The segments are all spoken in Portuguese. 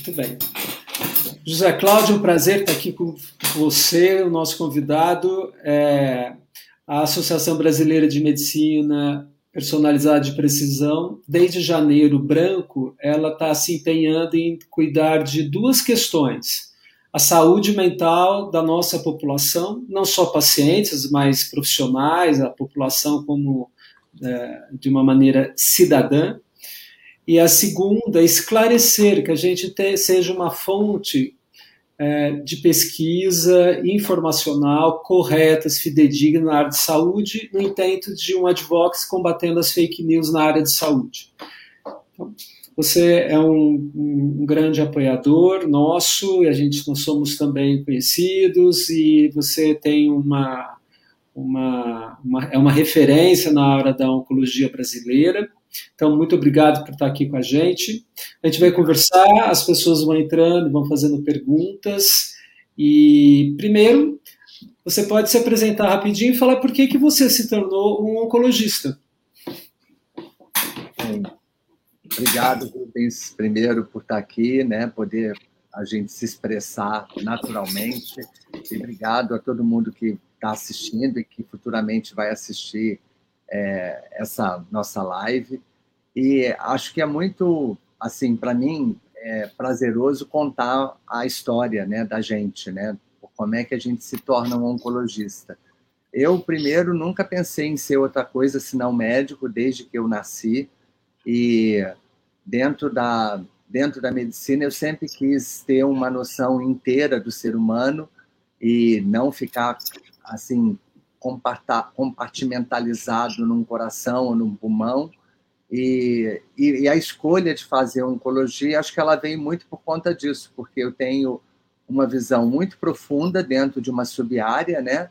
Muito bem. José Cláudio, um prazer estar aqui com você, o nosso convidado. É a Associação Brasileira de Medicina Personalizada de Precisão, desde janeiro branco, ela está se empenhando em cuidar de duas questões. A saúde mental da nossa população, não só pacientes, mas profissionais, a população como é, de uma maneira cidadã, e a segunda, esclarecer que a gente te, seja uma fonte é, de pesquisa informacional corretas, fidedigna na área de saúde, no intento de um advocacy combatendo as fake news na área de saúde. Então, você é um, um, grande apoiador nosso, e a gente nós somos também conhecidos, e você tem uma, uma, uma é uma referência na área da oncologia brasileira. Então, muito obrigado por estar aqui com a gente. A gente vai conversar, as pessoas vão entrando, vão fazendo perguntas. E, primeiro, você pode se apresentar rapidinho e falar por que, que você se tornou um oncologista. Obrigado, Rubens, primeiro por estar aqui, né, poder a gente se expressar naturalmente. E obrigado a todo mundo que está assistindo e que futuramente vai assistir é, essa nossa live. E acho que é muito, assim, para mim, é prazeroso contar a história né, da gente, né? Como é que a gente se torna um oncologista. Eu, primeiro, nunca pensei em ser outra coisa senão médico desde que eu nasci. E dentro da, dentro da medicina, eu sempre quis ter uma noção inteira do ser humano e não ficar assim compartimentalizado num coração ou num pulmão. E, e, e, a escolha de fazer oncologia, acho que ela vem muito por conta disso, porque eu tenho uma visão muito profunda dentro de uma sub-área, né,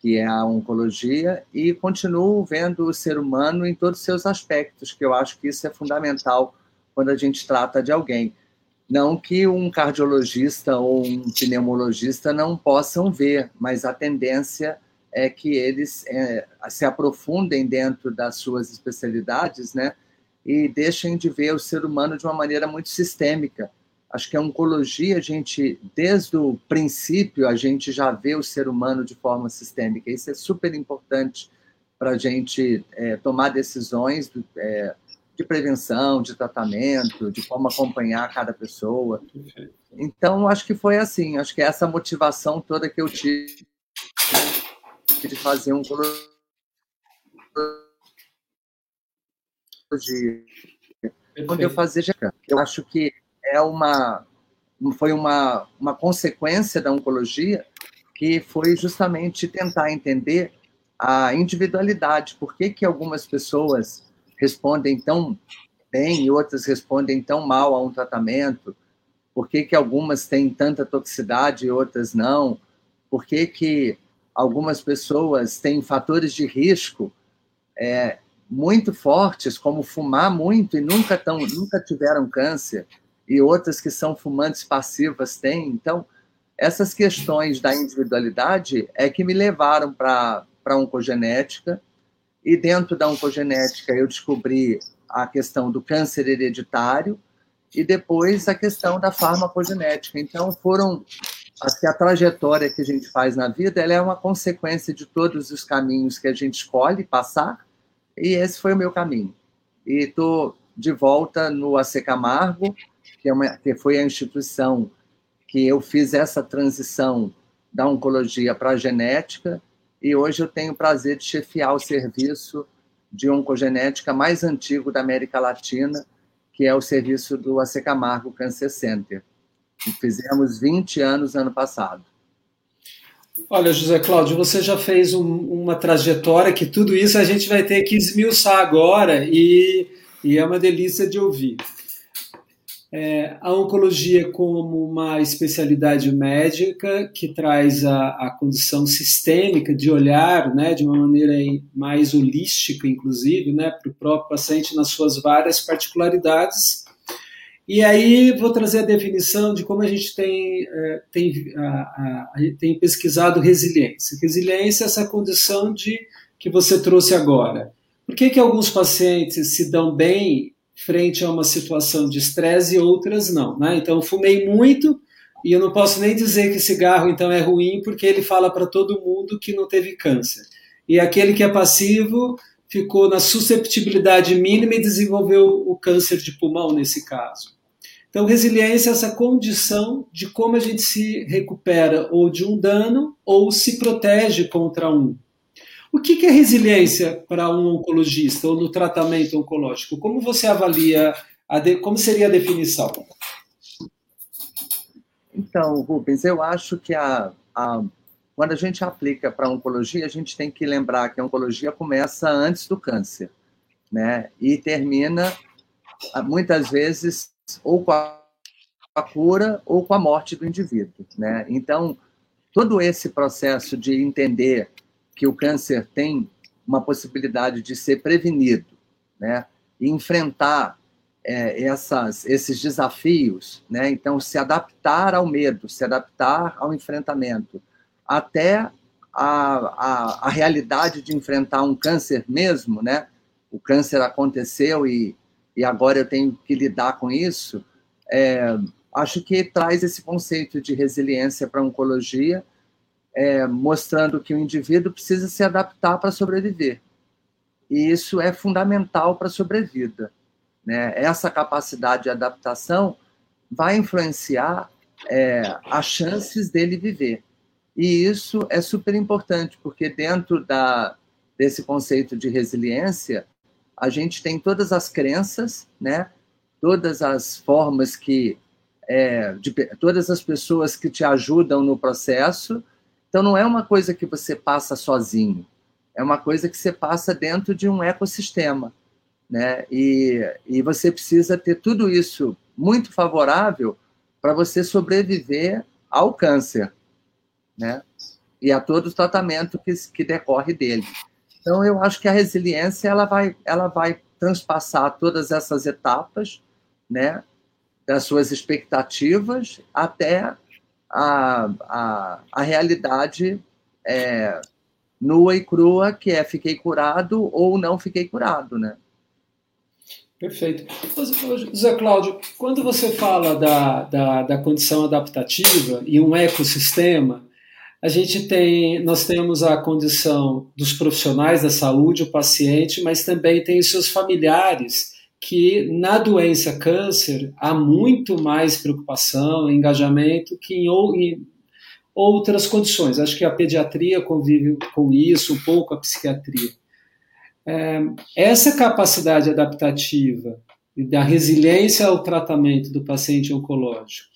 que é a oncologia, e continuo vendo o ser humano em todos os seus aspectos, que eu acho que isso é fundamental quando a gente trata de alguém. Não que um cardiologista ou um pneumologista não possam ver, mas a tendência é que eles é, se aprofundem dentro das suas especialidades, né? E deixem de ver o ser humano de uma maneira muito sistêmica. Acho que a oncologia, a gente, desde o princípio, a gente já vê o ser humano de forma sistêmica. Isso é super importante para a gente é, tomar decisões é, de prevenção, de tratamento, de como acompanhar cada pessoa. Então, acho que foi assim, acho que é essa motivação toda que eu tive de fazer um quando eu fazia eu acho que é uma foi uma, uma consequência da oncologia que foi justamente tentar entender a individualidade, por que, que algumas pessoas respondem tão bem e outras respondem tão mal a um tratamento? Por que, que algumas têm tanta toxicidade e outras não? Por que, que algumas pessoas têm fatores de risco é, muito fortes, como fumar muito e nunca, tão, nunca tiveram câncer, e outras que são fumantes passivas têm. Então, essas questões da individualidade é que me levaram para a oncogenética, e dentro da oncogenética eu descobri a questão do câncer hereditário e depois a questão da farmacogenética. Então foram que a trajetória que a gente faz na vida ela é uma consequência de todos os caminhos que a gente escolhe passar e esse foi o meu caminho. E estou de volta no AC Camargo, que, é uma, que foi a instituição que eu fiz essa transição da oncologia para a genética e hoje eu tenho o prazer de chefiar o serviço de oncogenética mais antigo da América Latina, que é o serviço do AC Camargo Cancer Center. Fizemos 20 anos ano passado. Olha, José Cláudio, você já fez um, uma trajetória que tudo isso a gente vai ter que esmiuçar agora e, e é uma delícia de ouvir é, a oncologia como uma especialidade médica que traz a, a condição sistêmica de olhar, né, de uma maneira mais holística, inclusive, né, para o próprio paciente nas suas várias particularidades. E aí vou trazer a definição de como a gente tem, é, tem, a, a, tem pesquisado resiliência. Resiliência é essa condição de que você trouxe agora. Por que, que alguns pacientes se dão bem frente a uma situação de estresse e outras não. Né? Então, fumei muito e eu não posso nem dizer que cigarro então é ruim, porque ele fala para todo mundo que não teve câncer. E aquele que é passivo ficou na susceptibilidade mínima e desenvolveu o câncer de pulmão nesse caso. Então, resiliência é essa condição de como a gente se recupera ou de um dano ou se protege contra um. O que é resiliência para um oncologista ou no tratamento oncológico? Como você avalia, de, como seria a definição? Então, Rubens, eu acho que a, a, quando a gente aplica para oncologia, a gente tem que lembrar que a oncologia começa antes do câncer, né? E termina, muitas vezes, ou com a, a cura ou com a morte do indivíduo, né? Então, todo esse processo de entender que o câncer tem uma possibilidade de ser prevenido, né? E enfrentar é, essas, esses desafios, né? Então, se adaptar ao medo, se adaptar ao enfrentamento, até a, a, a realidade de enfrentar um câncer mesmo, né? O câncer aconteceu e e agora eu tenho que lidar com isso, é, acho que traz esse conceito de resiliência para a oncologia, é, mostrando que o indivíduo precisa se adaptar para sobreviver. E isso é fundamental para a sobrevida. Né? Essa capacidade de adaptação vai influenciar é, as chances dele viver. E isso é super importante, porque dentro da, desse conceito de resiliência, a gente tem todas as crenças, né? Todas as formas que é, de, todas as pessoas que te ajudam no processo. Então não é uma coisa que você passa sozinho, é uma coisa que você passa dentro de um ecossistema, né? E, e você precisa ter tudo isso muito favorável para você sobreviver ao câncer, né? E a todo o tratamento que, que decorre dele. Então, eu acho que a resiliência ela vai, ela vai transpassar todas essas etapas, né, das suas expectativas até a, a, a realidade é, nua e crua, que é fiquei curado ou não fiquei curado, né? Perfeito. José Cláudio, quando você fala da, da, da condição adaptativa e um ecossistema, a gente tem, nós temos a condição dos profissionais da saúde, o paciente, mas também tem os seus familiares, que na doença câncer há muito mais preocupação, engajamento que em, em outras condições. Acho que a pediatria convive com isso, um pouco a psiquiatria. É, essa capacidade adaptativa e da resiliência ao tratamento do paciente oncológico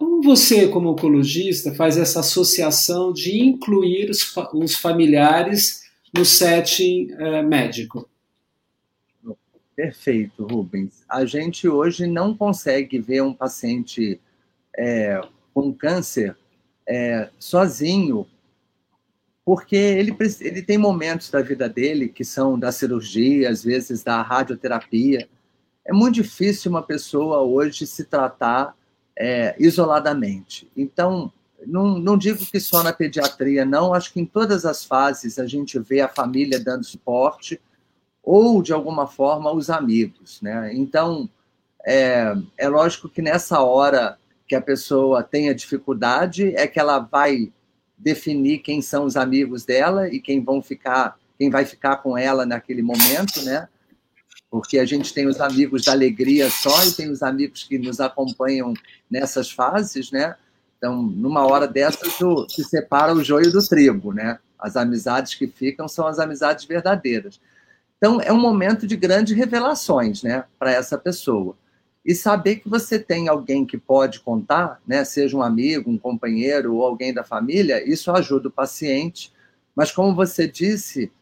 como você, como oncologista, faz essa associação de incluir os, os familiares no setting uh, médico? Perfeito, Rubens. A gente hoje não consegue ver um paciente é, com câncer é, sozinho, porque ele, ele tem momentos da vida dele que são da cirurgia, às vezes da radioterapia. É muito difícil uma pessoa hoje se tratar é, isoladamente. Então, não, não digo que só na pediatria, não, acho que em todas as fases a gente vê a família dando suporte ou, de alguma forma, os amigos. Né? Então, é, é lógico que nessa hora que a pessoa tenha dificuldade, é que ela vai definir quem são os amigos dela e quem vão ficar, quem vai ficar com ela naquele momento, né? Porque a gente tem os amigos da alegria só e tem os amigos que nos acompanham nessas fases, né? Então, numa hora dessas, se separa o joio do trigo, né? As amizades que ficam são as amizades verdadeiras. Então, é um momento de grandes revelações, né, para essa pessoa. E saber que você tem alguém que pode contar, né, seja um amigo, um companheiro ou alguém da família, isso ajuda o paciente. Mas, como você disse,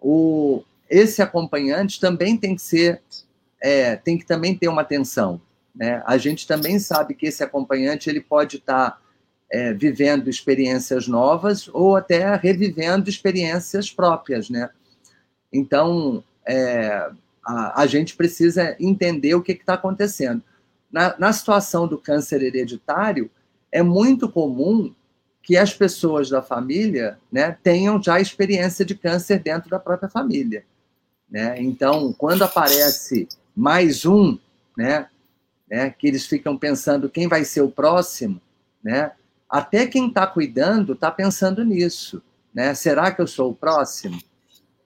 o, esse acompanhante também tem que ser, é, tem que também ter uma atenção. Né? A gente também sabe que esse acompanhante ele pode estar tá, é, vivendo experiências novas ou até revivendo experiências próprias, né? Então, é, a, a, gente precisa entender o que está acontecendo. Na, na situação do câncer hereditário, é muito comum que as pessoas da família né, tenham já experiência de câncer dentro da própria família. Né? Então, quando aparece mais um, né? né? Que eles ficam pensando quem vai ser o próximo, né? Até quem está cuidando está pensando nisso, né? Será que eu sou o próximo?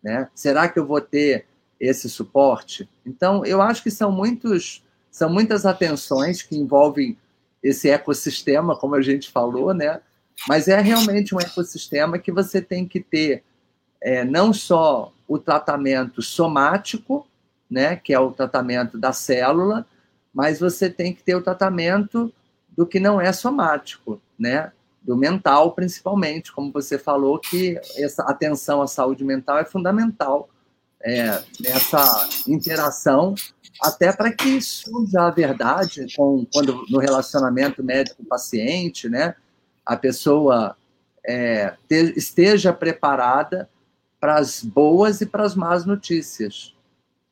Né? Será que eu vou ter esse suporte? Então, eu acho que são muitos, são muitas atenções que envolvem esse ecossistema, como a gente falou, né? Mas é realmente um ecossistema que você tem que ter é, não só o tratamento somático, né, que é o tratamento da célula, mas você tem que ter o tratamento do que não é somático, né? Do mental, principalmente, como você falou, que essa atenção à saúde mental é fundamental é, nessa interação, até para que surja a verdade com, quando no relacionamento médico-paciente, né? A pessoa é, te, esteja preparada para as boas e para as más notícias.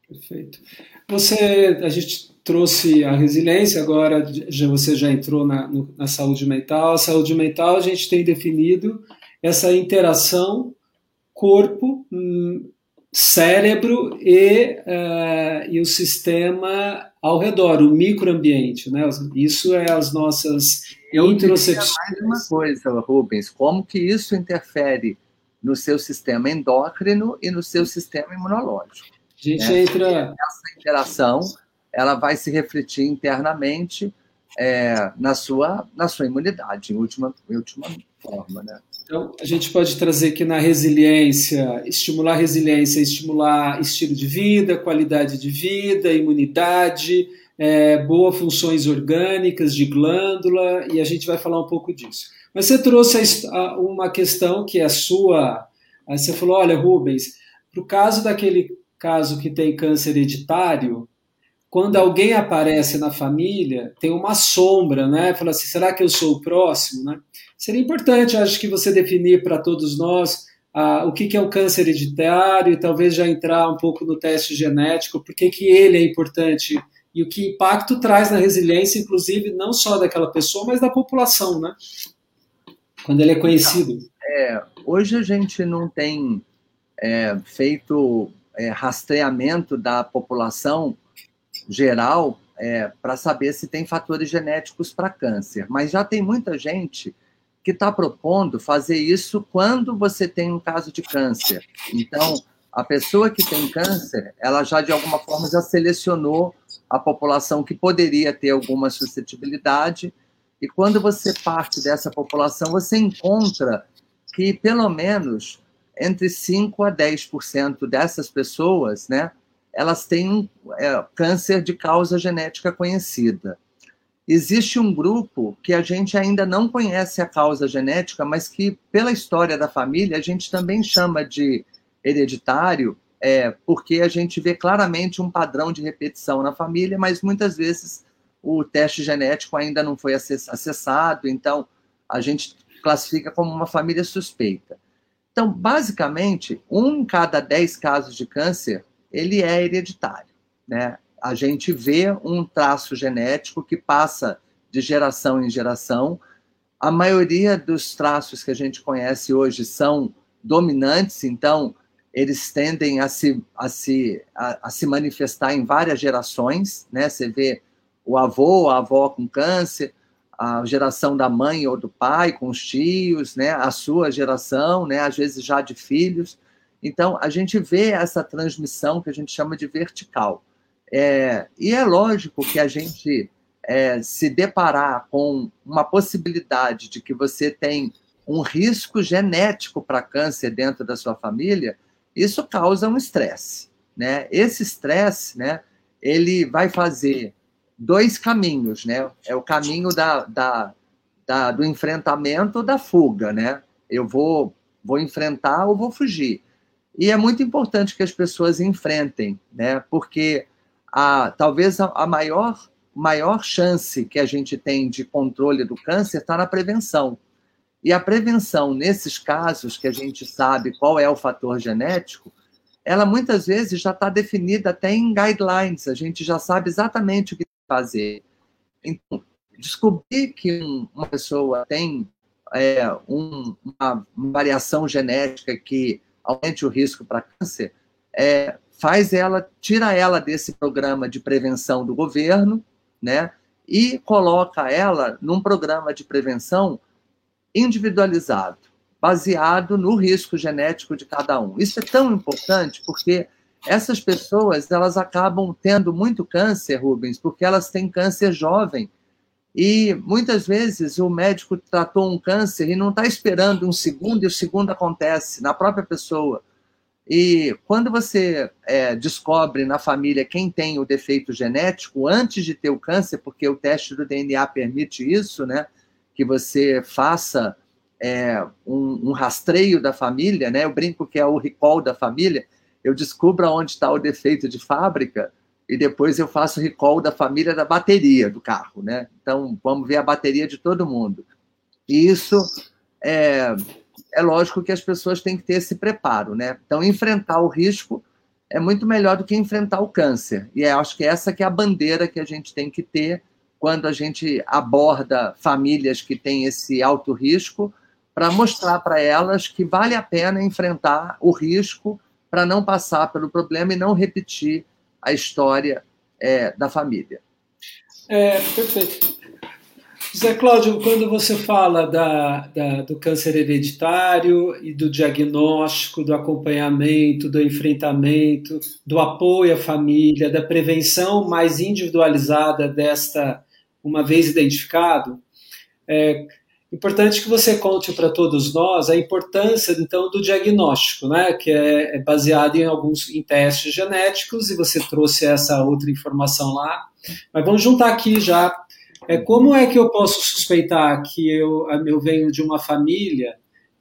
Perfeito. Você, a gente trouxe a resiliência, agora já, você já entrou na, no, na saúde mental. A saúde mental a gente tem definido essa interação corpo, hum, cérebro e, uh, e o sistema ao redor, o microambiente. Né? Isso é as nossas Eu interocepções. mais uma coisa, Rubens, como que isso interfere no seu sistema endócrino e no seu sistema imunológico? A gente né? entra... Essa interação ela vai se refletir internamente é, na, sua, na sua imunidade, em última, em última forma. Né? Então, a gente pode trazer que na resiliência, estimular resiliência, estimular estilo de vida, qualidade de vida, imunidade, é, boas funções orgânicas de glândula, e a gente vai falar um pouco disso. Mas você trouxe uma questão que é sua. Você falou: olha, Rubens, para o caso daquele caso que tem câncer hereditário, quando alguém aparece na família, tem uma sombra, né? Fala assim, será que eu sou o próximo, né? Seria importante, acho que você definir para todos nós ah, o que, que é o câncer hereditário e talvez já entrar um pouco no teste genético, por que ele é importante e o que impacto traz na resiliência, inclusive, não só daquela pessoa, mas da população, né? Quando ele é conhecido. É, hoje a gente não tem é, feito é, rastreamento da população geral é, para saber se tem fatores genéticos para câncer. Mas já tem muita gente que está propondo fazer isso quando você tem um caso de câncer. Então, a pessoa que tem câncer, ela já de alguma forma já selecionou a população que poderia ter alguma suscetibilidade. E quando você parte dessa população, você encontra que pelo menos entre 5 a 10% dessas pessoas, né, elas têm é, câncer de causa genética conhecida. Existe um grupo que a gente ainda não conhece a causa genética, mas que, pela história da família, a gente também chama de hereditário, é, porque a gente vê claramente um padrão de repetição na família, mas muitas vezes o teste genético ainda não foi acessado, então a gente classifica como uma família suspeita. Então, basicamente, um em cada dez casos de câncer ele é hereditário. Né? A gente vê um traço genético que passa de geração em geração. A maioria dos traços que a gente conhece hoje são dominantes, então eles tendem a se, a se, a, a se manifestar em várias gerações. Né? Você vê o avô, a avó com câncer, a geração da mãe ou do pai com os tios, né? a sua geração, né? às vezes já de filhos. Então, a gente vê essa transmissão que a gente chama de vertical. É, e é lógico que a gente é, se deparar com uma possibilidade de que você tem um risco genético para câncer dentro da sua família, isso causa um estresse. Né? Esse estresse, né, ele vai fazer dois caminhos, né? É o caminho da, da, da, do enfrentamento ou da fuga, né? Eu vou, vou enfrentar ou vou fugir. E é muito importante que as pessoas enfrentem, né? Porque a, talvez a, a maior, maior chance que a gente tem de controle do câncer está na prevenção. E a prevenção, nesses casos que a gente sabe qual é o fator genético, ela muitas vezes já está definida até em guidelines, a gente já sabe exatamente o que fazer. Então, descobrir que uma pessoa tem é, um, uma variação genética que aumente o risco para câncer, é, faz ela, tira ela desse programa de prevenção do governo, né? E coloca ela num programa de prevenção individualizado, baseado no risco genético de cada um. Isso é tão importante porque essas pessoas elas acabam tendo muito câncer, Rubens, porque elas têm câncer jovem. E muitas vezes o médico tratou um câncer e não está esperando um segundo e o segundo acontece na própria pessoa. E quando você é, descobre na família quem tem o defeito genético antes de ter o câncer, porque o teste do DNA permite isso, né? Que você faça é, um, um, rastreio da família, né? Eu brinco que é o recall da família eu descubro onde está o defeito de fábrica e depois eu faço recall da família da bateria do carro, né? Então, vamos ver a bateria de todo mundo. E isso é, é lógico que as pessoas têm que ter esse preparo, né? Então, enfrentar o risco é muito melhor do que enfrentar o câncer. E acho que essa que é a bandeira que a gente tem que ter quando a gente aborda famílias que têm esse alto risco, para mostrar para elas que vale a pena enfrentar o risco para não passar pelo problema e não repetir a história é, da família. É, perfeito. Zé Cláudio, quando você fala da, da, do câncer hereditário e do diagnóstico, do acompanhamento, do enfrentamento, do apoio à família, da prevenção mais individualizada desta, uma vez identificado, é, Importante que você conte para todos nós a importância então do diagnóstico, né, que é, é baseado em alguns em testes genéticos e você trouxe essa outra informação lá. Mas vamos juntar aqui já. É, como é que eu posso suspeitar que eu, eu venho de uma família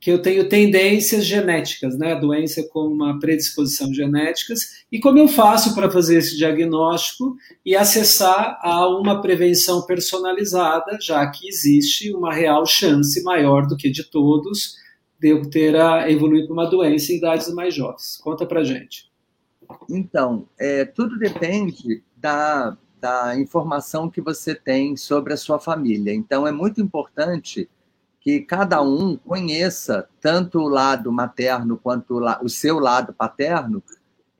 que eu tenho tendências genéticas, né? Doença com uma predisposição genéticas, e como eu faço para fazer esse diagnóstico e acessar a uma prevenção personalizada, já que existe uma real chance maior do que de todos de eu ter a evoluir para uma doença em idades mais jovens. Conta para gente. Então, é, tudo depende da, da informação que você tem sobre a sua família. Então, é muito importante que cada um conheça tanto o lado materno quanto o seu lado paterno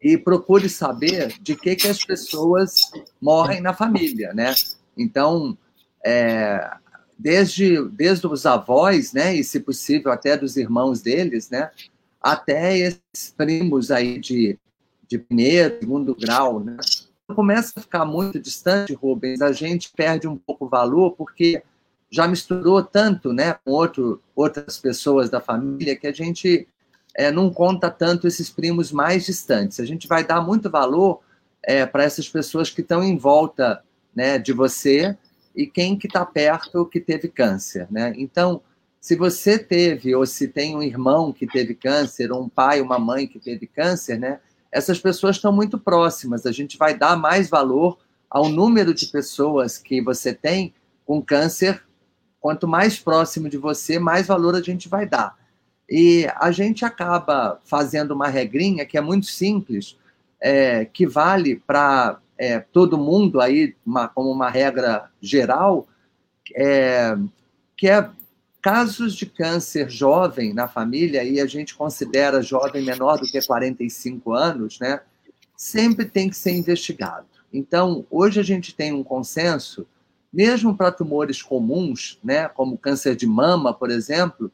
e procure saber de que, que as pessoas morrem na família, né? Então, é, desde, desde os avós, né, e se possível até dos irmãos deles, né, até esses primos aí de, de primeiro, segundo grau, né? Começa a ficar muito distante, Rubens, a gente perde um pouco o valor, porque já misturou tanto né, com outro, outras pessoas da família que a gente é, não conta tanto esses primos mais distantes. A gente vai dar muito valor é, para essas pessoas que estão em volta né, de você e quem que está perto que teve câncer. Né? Então, se você teve, ou se tem um irmão que teve câncer, ou um pai, uma mãe que teve câncer, né, essas pessoas estão muito próximas. A gente vai dar mais valor ao número de pessoas que você tem com câncer Quanto mais próximo de você, mais valor a gente vai dar. E a gente acaba fazendo uma regrinha que é muito simples, é, que vale para é, todo mundo aí, uma, como uma regra geral, é, que é casos de câncer jovem na família, e a gente considera jovem menor do que 45 anos, né? Sempre tem que ser investigado. Então, hoje a gente tem um consenso mesmo para tumores comuns, né, como câncer de mama, por exemplo,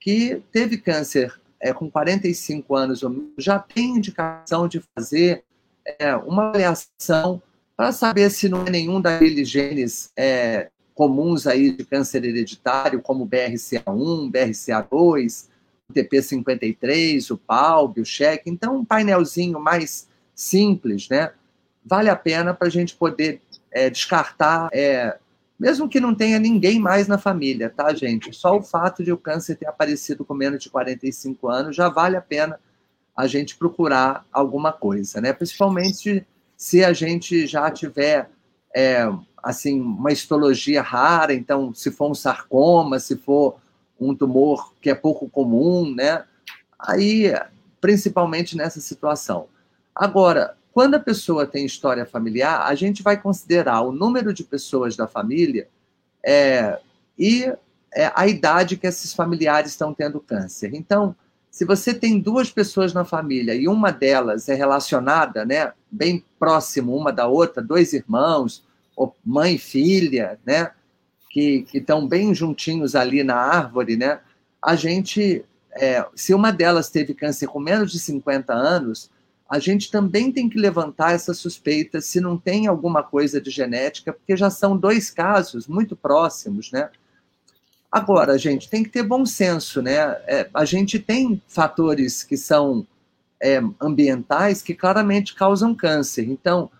que teve câncer é, com 45 anos ou menos, já tem indicação de fazer é, uma avaliação para saber se não é nenhum daqueles genes é, comuns aí de câncer hereditário, como BRCA1, BRCA2, o TP53, o PALB, o CHEC. Então, um painelzinho mais simples, né? Vale a pena para a gente poder é, descartar, é, mesmo que não tenha ninguém mais na família, tá, gente? Só o fato de o câncer ter aparecido com menos de 45 anos já vale a pena a gente procurar alguma coisa, né? Principalmente se a gente já tiver é, assim uma histologia rara, então se for um sarcoma, se for um tumor que é pouco comum, né? Aí, principalmente nessa situação. Agora, quando a pessoa tem história familiar, a gente vai considerar o número de pessoas da família é, e é, a idade que esses familiares estão tendo câncer. Então, se você tem duas pessoas na família e uma delas é relacionada, né, bem próximo uma da outra, dois irmãos, mãe e filha, né, que estão bem juntinhos ali na árvore, né, a gente, é, se uma delas teve câncer com menos de 50 anos, a gente também tem que levantar essa suspeita se não tem alguma coisa de genética, porque já são dois casos muito próximos, né? Agora, gente, tem que ter bom senso, né? É, a gente tem fatores que são é, ambientais que claramente causam câncer. Então,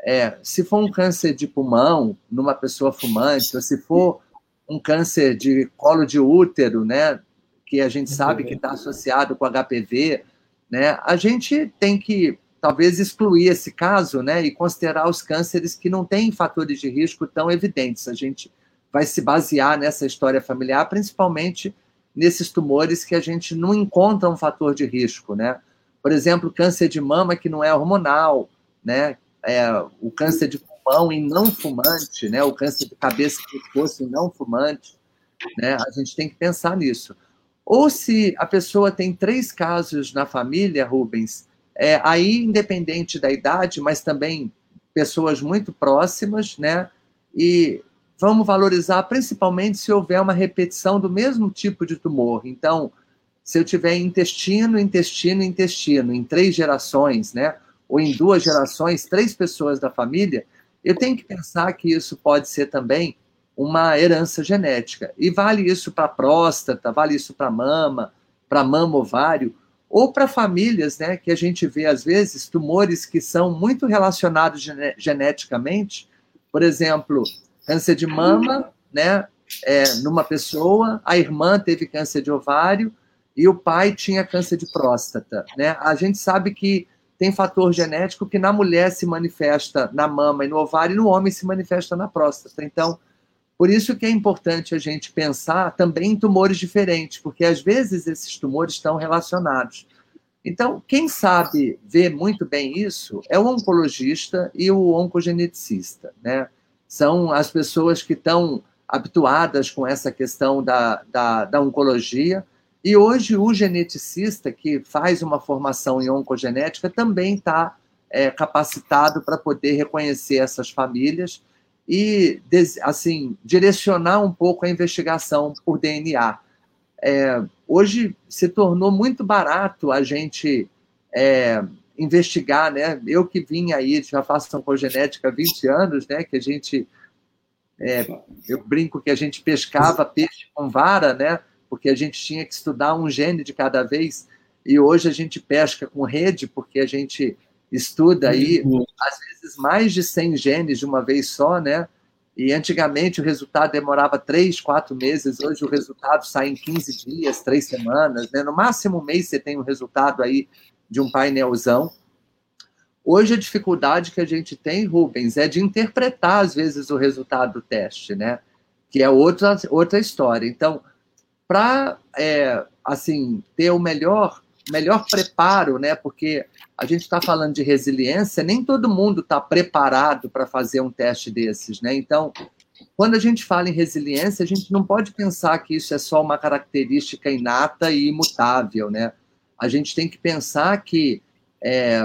é, se for um câncer de pulmão numa pessoa fumante, ou se for um câncer de colo de útero, né, que a gente sabe que está associado com HPV, né, a gente tem que talvez excluir esse caso, né, e considerar os cânceres que não têm fatores de risco tão evidentes. A gente vai se basear nessa história familiar, principalmente nesses tumores que a gente não encontra um fator de risco, né? Por exemplo, câncer de mama que não é hormonal, né? É, o câncer de pulmão em não fumante, né? O câncer de cabeça e pescoço em não fumante, né? A gente tem que pensar nisso. Ou se a pessoa tem três casos na família, Rubens, é, aí independente da idade, mas também pessoas muito próximas, né? E vamos valorizar principalmente se houver uma repetição do mesmo tipo de tumor. Então, se eu tiver intestino, intestino, intestino, em três gerações, né? Ou em duas gerações, três pessoas da família, eu tenho que pensar que isso pode ser também uma herança genética. E vale isso para próstata, vale isso para mama, para mama ovário, ou para famílias, né, que a gente vê às vezes tumores que são muito relacionados geneticamente. Por exemplo, câncer de mama, né? É, numa pessoa, a irmã teve câncer de ovário e o pai tinha câncer de próstata, né? A gente sabe que tem fator genético que na mulher se manifesta na mama e no ovário e no homem se manifesta na próstata. Então, por isso que é importante a gente pensar também em tumores diferentes, porque às vezes esses tumores estão relacionados. Então, quem sabe ver muito bem isso é o oncologista e o oncogeneticista, né? são as pessoas que estão habituadas com essa questão da, da, da oncologia. E hoje o geneticista que faz uma formação em oncogenética também está é, capacitado para poder reconhecer essas famílias e assim direcionar um pouco a investigação por DNA. É, hoje se tornou muito barato a gente é, investigar, né? Eu que vim aí, já faço oncogenética há 20 anos, né? Que a gente, é, eu brinco que a gente pescava peixe com vara, né? Porque a gente tinha que estudar um gene de cada vez, e hoje a gente pesca com rede, porque a gente estuda aí, às vezes, mais de 100 genes de uma vez só, né? E antigamente o resultado demorava três, quatro meses, hoje o resultado sai em 15 dias, três semanas, né? No máximo um mês você tem o um resultado aí de um painelzão. Hoje a dificuldade que a gente tem, Rubens, é de interpretar às vezes o resultado do teste, né? Que é outra, outra história. Então, para é, assim ter o melhor melhor preparo, né? Porque a gente está falando de resiliência, nem todo mundo está preparado para fazer um teste desses, né? Então, quando a gente fala em resiliência, a gente não pode pensar que isso é só uma característica inata e imutável, né? a gente tem que pensar que é,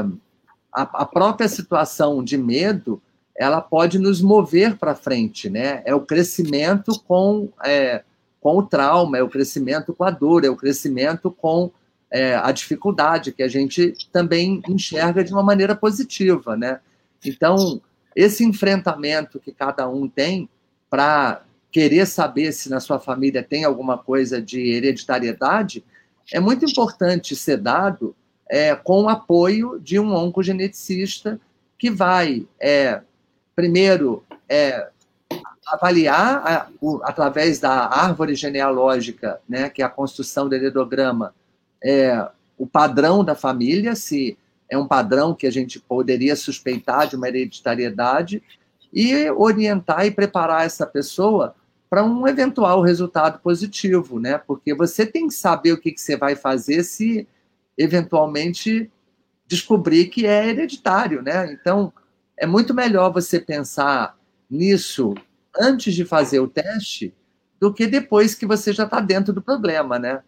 a, a, própria situação de medo ela pode nos mover para frente, né? É o crescimento com, é, com o trauma, é o crescimento com a dor, é o crescimento com é, a dificuldade que a gente também enxerga de uma maneira positiva, né? Então, esse enfrentamento que cada um tem para querer saber se na sua família tem alguma coisa de hereditariedade, é muito importante ser dado é, com o apoio de um oncogeneticista que vai, é, primeiro, é, avaliar, a, o, através da árvore genealógica, né, que é a construção do heredograma, é, o padrão da família, se é um padrão que a gente poderia suspeitar de uma hereditariedade, e orientar e preparar essa pessoa para um eventual resultado positivo, né? Porque você tem que saber o que, que você vai fazer se eventualmente descobrir que é hereditário, né? Então, é muito melhor você pensar nisso antes de fazer o teste do que depois que você já está dentro do problema, né?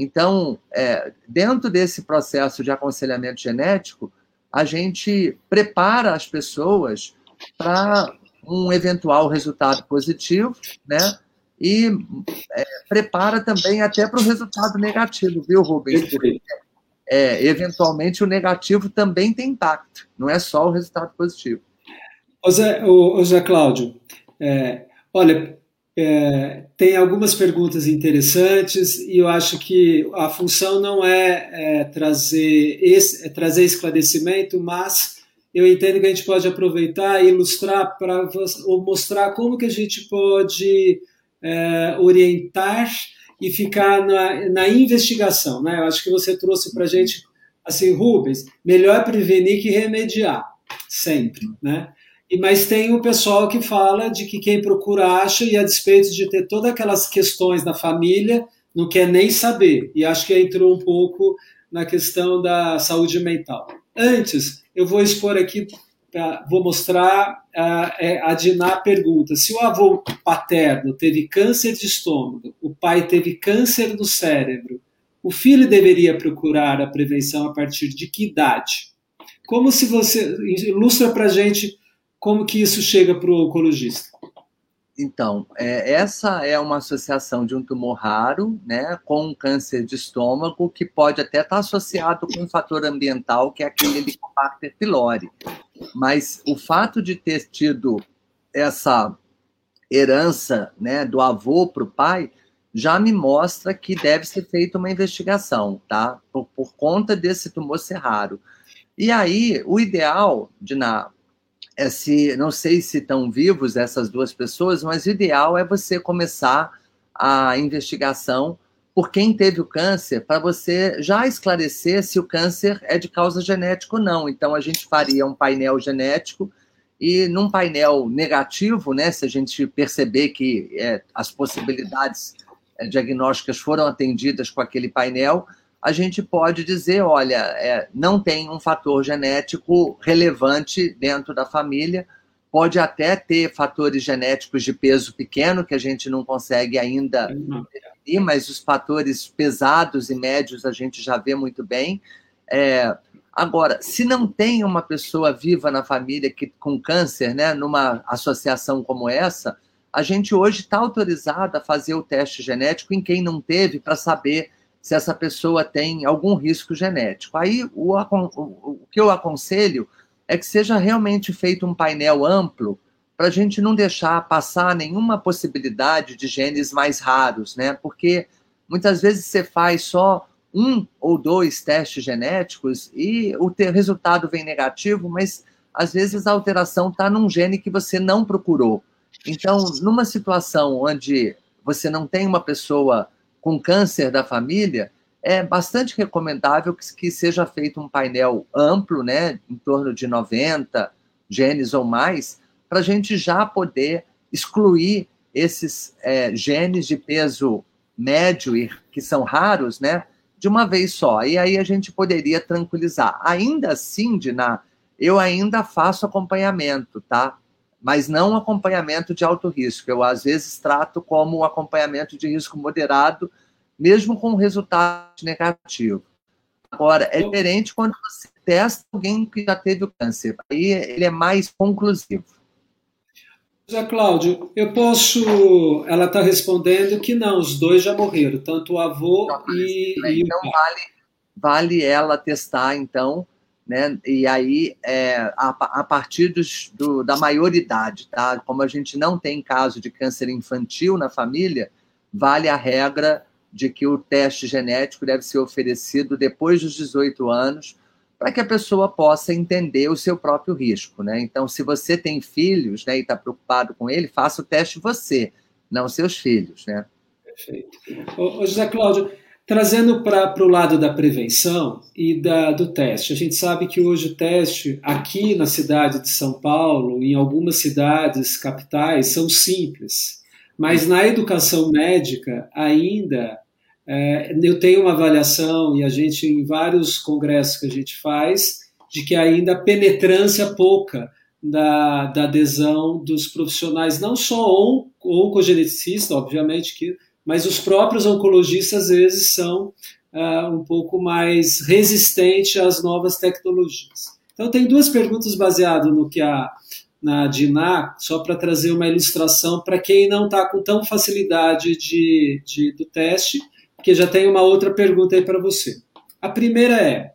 Então, é, dentro desse processo de aconselhamento genético, a gente prepara as pessoas para um eventual resultado positivo, né? E é, prepara também até para o resultado negativo, viu, Rubens? Porque, é, eventualmente, o negativo também tem impacto, não é só o resultado positivo. Ô Zé, ô, ô Zé Cláudio, é, olha, é, tem algumas perguntas interessantes e eu acho que a função não é, é trazer, esse, é trazer esclarecimento, mas eu entendo que a gente pode aproveitar e ilustrar para mostrar como que a gente pode é, orientar e ficar na, na investigação. Né? Eu acho que você trouxe para a gente, assim, Rubens, melhor prevenir que remediar, sempre. Né? E, mas tem o pessoal que fala de que quem procura acha, e a despeito de ter todas aquelas questões na família, não quer nem saber. E acho que entrou um pouco na questão da saúde mental. Antes, eu vou expor aqui, vou mostrar a, é, a Diná pergunta: se o avô paterno teve câncer de estômago, o pai teve câncer do cérebro, o filho deveria procurar a prevenção a partir de que idade? Como se você ilustra para gente como que isso chega para o oncologista? Então, é, essa é uma associação de um tumor raro, né, com um câncer de estômago, que pode até estar associado com um fator ambiental, que é aquele Helicobacter pylori. Mas o fato de ter tido essa herança né, do avô para o pai já me mostra que deve ser feita uma investigação, tá? Por, por conta desse tumor ser raro. E aí, o ideal, de é se, não sei se estão vivos essas duas pessoas, mas o ideal é você começar a investigação por quem teve o câncer, para você já esclarecer se o câncer é de causa genética ou não. Então, a gente faria um painel genético e num painel negativo, né, se a gente perceber que é, as possibilidades é, diagnósticas foram atendidas com aquele painel, a gente pode dizer, olha, é, não tem um fator genético relevante dentro da família, pode até ter fatores genéticos de peso pequeno que a gente não consegue ainda definir, mas os fatores pesados e médios a gente já vê muito bem. É, agora, se não tem uma pessoa viva na família que com câncer, né, numa associação como essa, a gente hoje está autorizado a fazer o teste genético em quem não teve para saber se essa pessoa tem algum risco genético. Aí, o, o, que eu aconselho é que seja realmente feito um painel amplo para a gente não deixar passar nenhuma possibilidade de genes mais raros, né? Porque muitas vezes você faz só um ou dois testes genéticos e o resultado vem negativo, mas às vezes a alteração está num gene que você não procurou. Então, numa situação onde você não tem uma pessoa com câncer da família, é bastante recomendável que, que seja feito um painel amplo, né, em torno de 90 genes ou mais, para a gente já poder excluir esses é, genes de peso médio e que são raros, né, de uma vez só. E aí a gente poderia tranquilizar. Ainda assim, Dina, eu ainda faço acompanhamento, tá? Mas não acompanhamento de alto risco. Eu às vezes trato como acompanhamento de risco moderado mesmo com resultado negativo. Agora, é diferente quando você testa alguém que já teve o câncer. Aí ele é mais conclusivo. José Cláudio, eu posso. Ela está respondendo que não, os dois já morreram, tanto o avô não, e, e. Então, vale, vale ela testar, então, né? E aí, é, a, a partir dos, do, da maioridade, tá? Como a gente não tem caso de câncer infantil na família, vale a regra de que o teste genético deve ser oferecido depois dos 18 anos, para que a pessoa possa entender o seu próprio risco, né? Então, se você tem filhos, né, e está preocupado com ele, faça o teste você, não seus filhos, né? Perfeito. Ô, José Cláudio, trazendo para o lado da prevenção e da, do teste, a gente sabe que hoje o teste aqui na cidade de São Paulo, em algumas cidades capitais, são simples. Mas na educação médica, ainda, é, eu tenho uma avaliação, e a gente, em vários congressos que a gente faz, de que ainda a penetrância pouca da, da adesão dos profissionais, não só oncogeneticista, obviamente, que, mas os próprios oncologistas às vezes são uh, um pouco mais resistentes às novas tecnologias. Então, tem duas perguntas baseadas no que a na Diná, só para trazer uma ilustração para quem não está com tão facilidade de, de, do teste, porque já tem uma outra pergunta aí para você. A primeira é: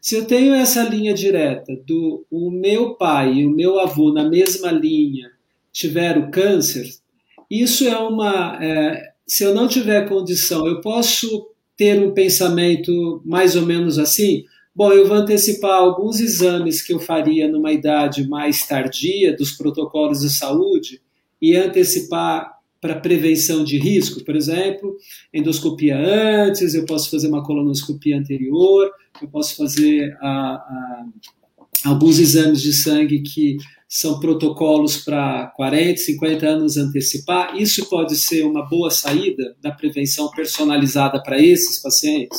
se eu tenho essa linha direta do o meu pai e o meu avô na mesma linha tiveram câncer, isso é uma. É, se eu não tiver condição, eu posso ter um pensamento mais ou menos assim? Bom, eu vou antecipar alguns exames que eu faria numa idade mais tardia dos protocolos de saúde e antecipar para prevenção de risco, por exemplo, endoscopia antes, eu posso fazer uma colonoscopia anterior, eu posso fazer a, a, alguns exames de sangue que são protocolos para 40, 50 anos antecipar. Isso pode ser uma boa saída da prevenção personalizada para esses pacientes?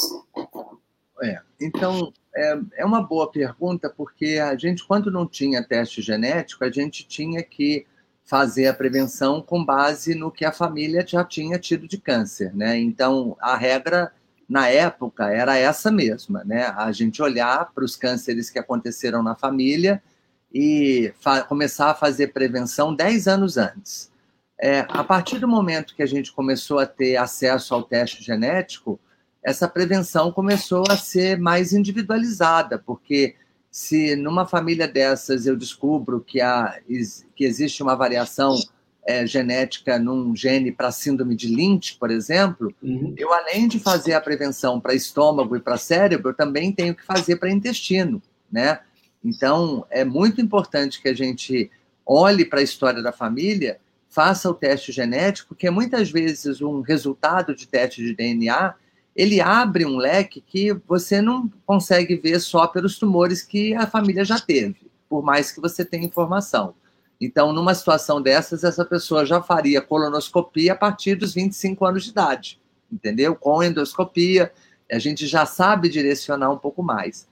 É, então, é, é uma boa pergunta, porque a gente, quando não tinha teste genético, a gente tinha que fazer a prevenção com base no que a família já tinha tido de câncer, né? Então, a regra na época era essa mesma, né? A gente olhar para os cânceres que aconteceram na família e começar a fazer prevenção 10 anos antes. É, a partir do momento que a gente começou a ter acesso ao teste genético, essa prevenção começou a ser mais individualizada, porque se numa família dessas eu descubro que, há, que existe uma variação é, genética num gene para síndrome de Lynch, por exemplo, uhum. eu além de fazer a prevenção para estômago e para cérebro, eu também tenho que fazer para intestino, né? Então, é muito importante que a gente olhe para a história da família, faça o teste genético, porque muitas vezes um resultado de teste de DNA ele abre um leque que você não consegue ver só pelos tumores que a família já teve, por mais que você tenha informação. Então, numa situação dessas, essa pessoa já faria colonoscopia a partir dos 25 anos de idade, entendeu? Com endoscopia, a gente já sabe direcionar um pouco mais.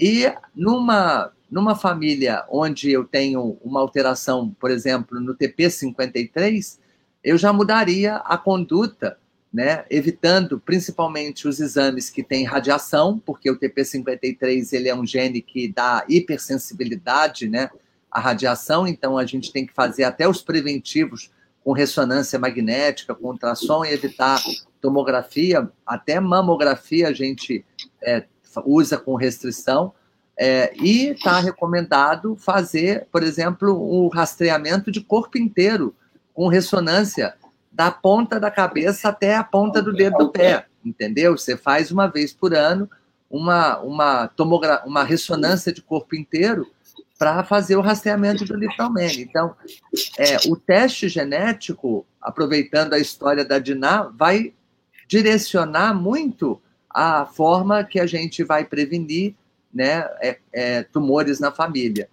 E numa, numa família onde eu tenho uma alteração, por exemplo, no TP53, eu já mudaria a conduta né, evitando principalmente os exames que têm radiação, porque o TP53 ele é um gene que dá hipersensibilidade né, à radiação, então a gente tem que fazer até os preventivos com ressonância magnética, com ultrassom e evitar tomografia, até mamografia a gente é, usa com restrição, é, e está recomendado fazer, por exemplo, o rastreamento de corpo inteiro com ressonância da ponta da cabeça até a ponta do dedo do pé, entendeu? Você faz uma vez por ano uma, uma, tomogra uma ressonância de corpo inteiro para fazer o rastreamento do literalmente. Então, é, o teste genético, aproveitando a história da Diná, vai direcionar muito a forma que a gente vai prevenir né, é, é, tumores na família.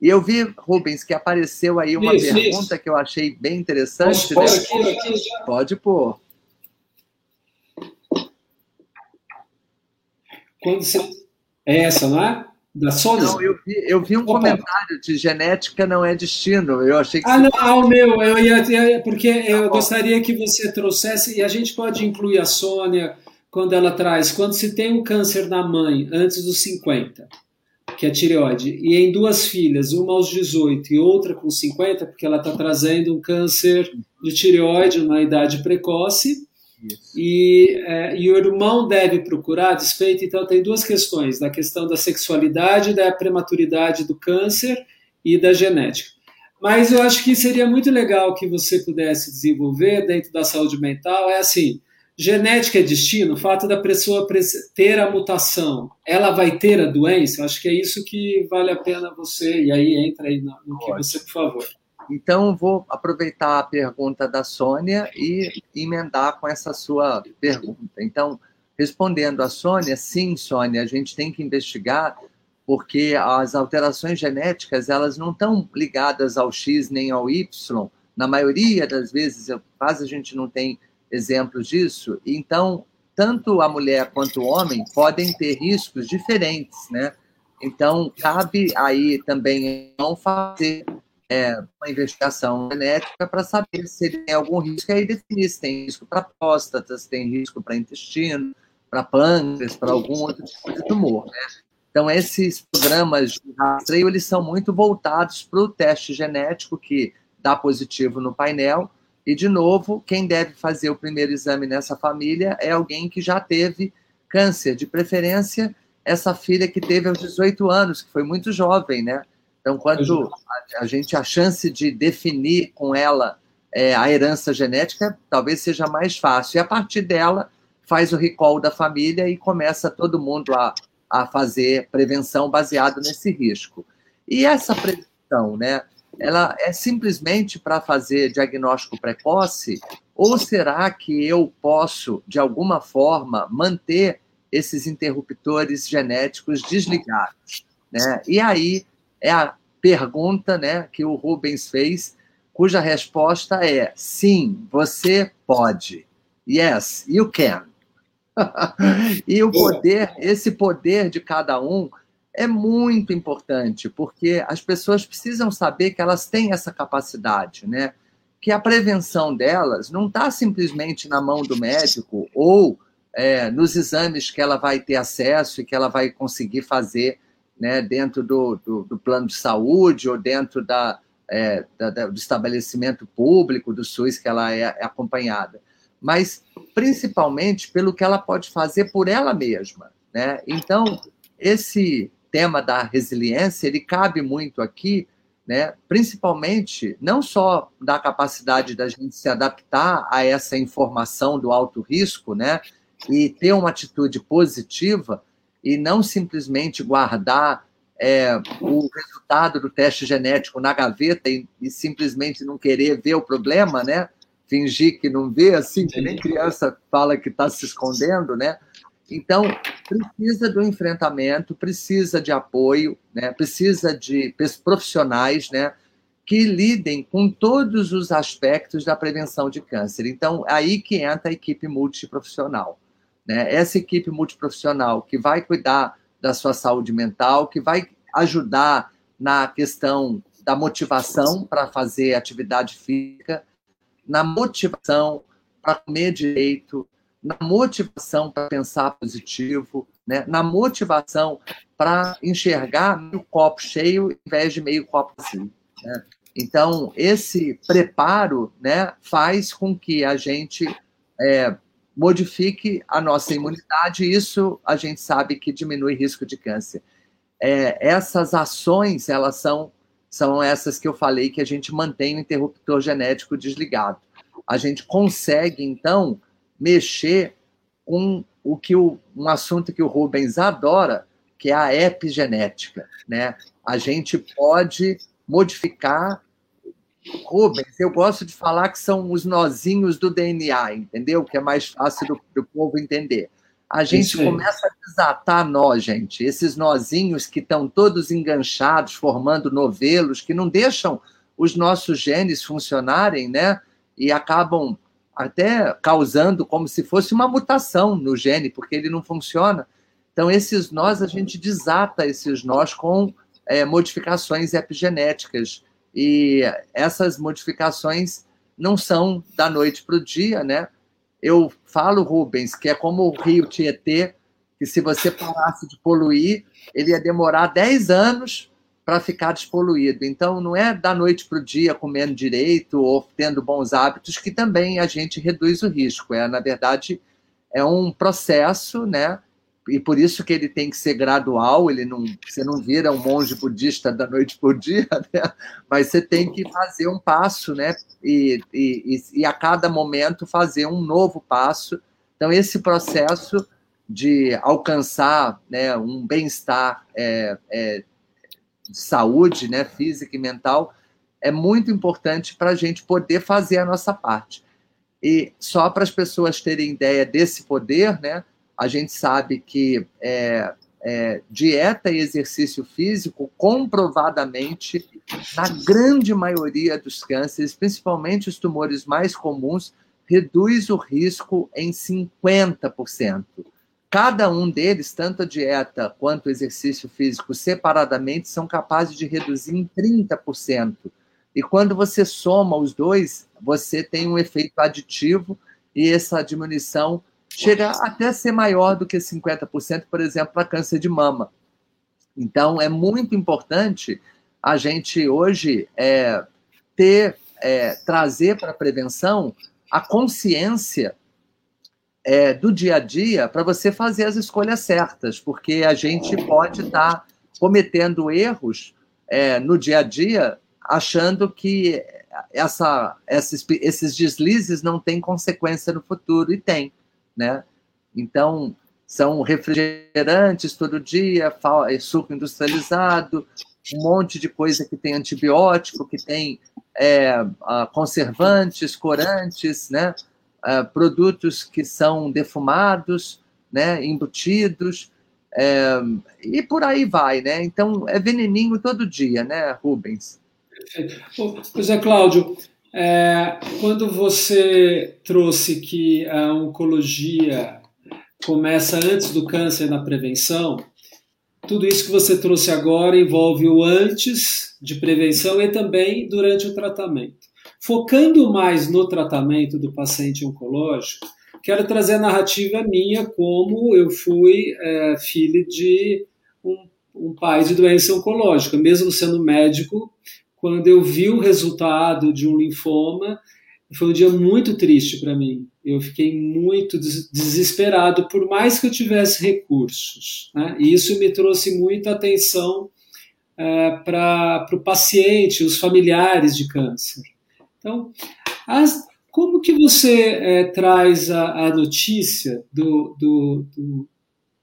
E eu vi, Rubens, que apareceu aí uma isso, pergunta isso. que eu achei bem interessante. Pode, né? pôr, aqui, pode pôr. Quando você... É essa, não é? Da Sônia? Não, eu vi, eu vi um Opa. comentário de genética não é destino. Eu achei que. Ah, não, ah, o meu, eu ia, porque eu tá gostaria que você trouxesse, e a gente pode incluir a Sônia quando ela traz, quando se tem um câncer na mãe antes dos 50 que é tireoide, e em duas filhas, uma aos 18 e outra com 50, porque ela está trazendo um câncer de tireoide na idade precoce, e, é, e, o irmão deve procurar despeito. Então, tem duas questões: da questão da sexualidade, da prematuridade do câncer e da genética. Mas eu acho que seria muito legal que você pudesse desenvolver dentro da saúde mental. É assim: Genética é destino, o fato da pessoa ter a mutação, ela vai ter a doença? Acho que é isso que vale a pena você, e aí entra aí no, no que você, por favor. Então, vou aproveitar a pergunta da Sônia e emendar com essa sua pergunta. Então, respondendo a Sônia, sim, Sônia, a gente tem que investigar porque as alterações genéticas elas não estão ligadas ao X nem ao Y. Na maioria das vezes, quase a gente não tem exemplos disso. Então, tanto a mulher quanto o homem podem ter riscos diferentes, né? Então, cabe aí também não fazer é, uma investigação genética para saber se ele tem algum risco e aí definir se tem risco para próstata, se tem risco para intestino, para pâncreas, para algum outro tipo de tumor. Né? Então, esses programas de rastreio eles são muito voltados para o teste genético que dá positivo no painel. E, de novo, quem deve fazer o primeiro exame nessa família é alguém que já teve câncer, de preferência essa filha que teve aos 18 anos, que foi muito jovem, né? Então, quando a, a gente a chance de definir com ela é, a herança genética, talvez seja mais fácil. E a partir dela faz o recall da família e começa todo mundo a, a fazer prevenção baseado nesse risco. E essa prevenção, né? Ela é simplesmente para fazer diagnóstico precoce ou será que eu posso de alguma forma manter esses interruptores genéticos desligados, né? E aí é a pergunta né, que o Rubens fez, cuja resposta é sim, você pode. Yes, you can. e o poder, esse poder de cada um é muito importante, porque as pessoas precisam saber que elas têm essa capacidade, né? Que a prevenção delas não está simplesmente na mão do médico ou é, nos exames que ela vai ter acesso e que ela vai conseguir fazer né, dentro do, do, do, plano de saúde ou dentro da, é, da, do estabelecimento público do SUS que ela é, é acompanhada, mas principalmente pelo que ela pode fazer por ela mesma. Né? Então, esse tema da resiliência, ele cabe muito aqui, né? principalmente não só da capacidade da gente se adaptar a essa informação do alto risco, né? e ter uma atitude positiva, e não simplesmente guardar é, o resultado do teste genético na gaveta e, e, simplesmente não querer ver o problema, né? Fingir que não vê, assim, que nem criança fala que está se escondendo, né? Então, precisa do enfrentamento, precisa de apoio, né? precisa de profissionais né? que lidem com todos os aspectos da prevenção de câncer. Então, aí que entra a equipe multiprofissional. Né? Essa equipe multiprofissional que vai cuidar da sua saúde mental, que vai ajudar na questão da motivação para fazer atividade física, na motivação para comer direito, na motivação para pensar positivo, né? na motivação para enxergar meio copo cheio em vez de meio copo vazio. Né? Então, esse preparo né, faz com que a gente é, modifique a nossa imunidade, e isso a gente sabe que diminui risco de câncer. É, essas ações, elas são, são essas que eu falei que a gente mantém o interruptor genético desligado. A gente consegue, então, mexer com o que o, um assunto que o Rubens adora, que é a epigenética. Né? A gente pode modificar Rubens, eu gosto de falar que são os nozinhos do DNA, entendeu? Que é mais fácil do, do povo entender. A gente começa a desatar nós, gente. Esses nozinhos que estão todos enganchados, formando novelos, que não deixam os nossos genes funcionarem, né? E acabam até causando como se fosse uma mutação no gene, porque ele não funciona. Então, esses nós, a gente desata esses nós com é, modificações epigenéticas e essas modificações não são da noite para o dia, né? Eu falo, Rubens, que é como o rio Tietê, que se você parasse de poluir, ele ia demorar 10 anos para ficar despoluído. Então, não é da noite para o dia comendo direito ou tendo bons hábitos que também a gente reduz o risco. É, na verdade, é um processo, né? e por isso que ele tem que ser gradual, ele não, você não vira um monge budista da noite por dia, né? mas você tem que fazer um passo, né? E, e, e a cada momento fazer um novo passo. Então, esse processo de alcançar né, um bem-estar é, é, de saúde né, física e mental é muito importante para a gente poder fazer a nossa parte. E só para as pessoas terem ideia desse poder, né? a gente sabe que é, é, dieta e exercício físico, comprovadamente, na grande maioria dos cânceres, principalmente os tumores mais comuns, reduz o risco em 50%. Cada um deles, tanto a dieta quanto o exercício físico separadamente, são capazes de reduzir em 30%. E quando você soma os dois, você tem um efeito aditivo e essa diminuição chega até a ser maior do que 50%, por exemplo, para câncer de mama. Então, é muito importante a gente hoje é, ter, é, trazer para a prevenção a consciência é, do dia a dia para você fazer as escolhas certas, porque a gente pode estar tá cometendo erros é, no dia a dia achando que essa, esses, esses deslizes não têm consequência no futuro, e tem, né? Então, são refrigerantes todo dia, é suco industrializado, um monte de coisa que tem antibiótico, que tem é, conservantes, corantes, né? É, produtos que são defumados, né? embutidos, é, e por aí vai, né? Então, é veneninho todo dia, né, Rubens? Pois é, Cláudio, é, quando você trouxe que a oncologia começa antes do câncer na prevenção, tudo isso que você trouxe agora envolve o antes de prevenção e também durante o tratamento. Focando mais no tratamento do paciente oncológico, quero trazer a narrativa minha como eu fui é, filho de um, um pai de doença oncológica, mesmo sendo médico, quando eu vi o resultado de um linfoma, foi um dia muito triste para mim. Eu fiquei muito desesperado, por mais que eu tivesse recursos. Né? E isso me trouxe muita atenção é, para o paciente, os familiares de câncer. Então, as, como que você é, traz a, a notícia do, do, do,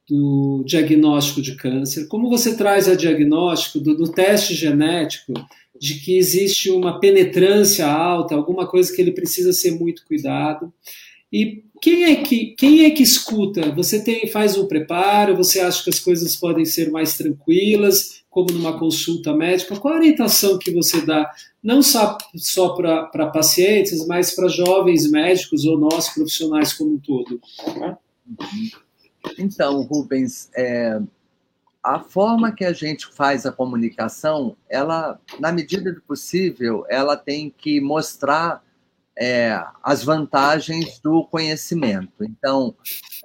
do, diagnóstico de câncer? Como você traz a diagnóstico do, do teste genético de que existe uma penetrância alta, alguma coisa que ele precisa ser muito cuidado. E quem é que quem é que escuta? Você tem faz um preparo? Você acha que as coisas podem ser mais tranquilas, como numa consulta médica? Qual a orientação que você dá, não só, só para pacientes, mas para jovens médicos ou nós profissionais como um todo? Então, Rubens, é, a forma que a gente faz a comunicação, ela, na medida do possível, ela tem que mostrar é, as vantagens do conhecimento. Então,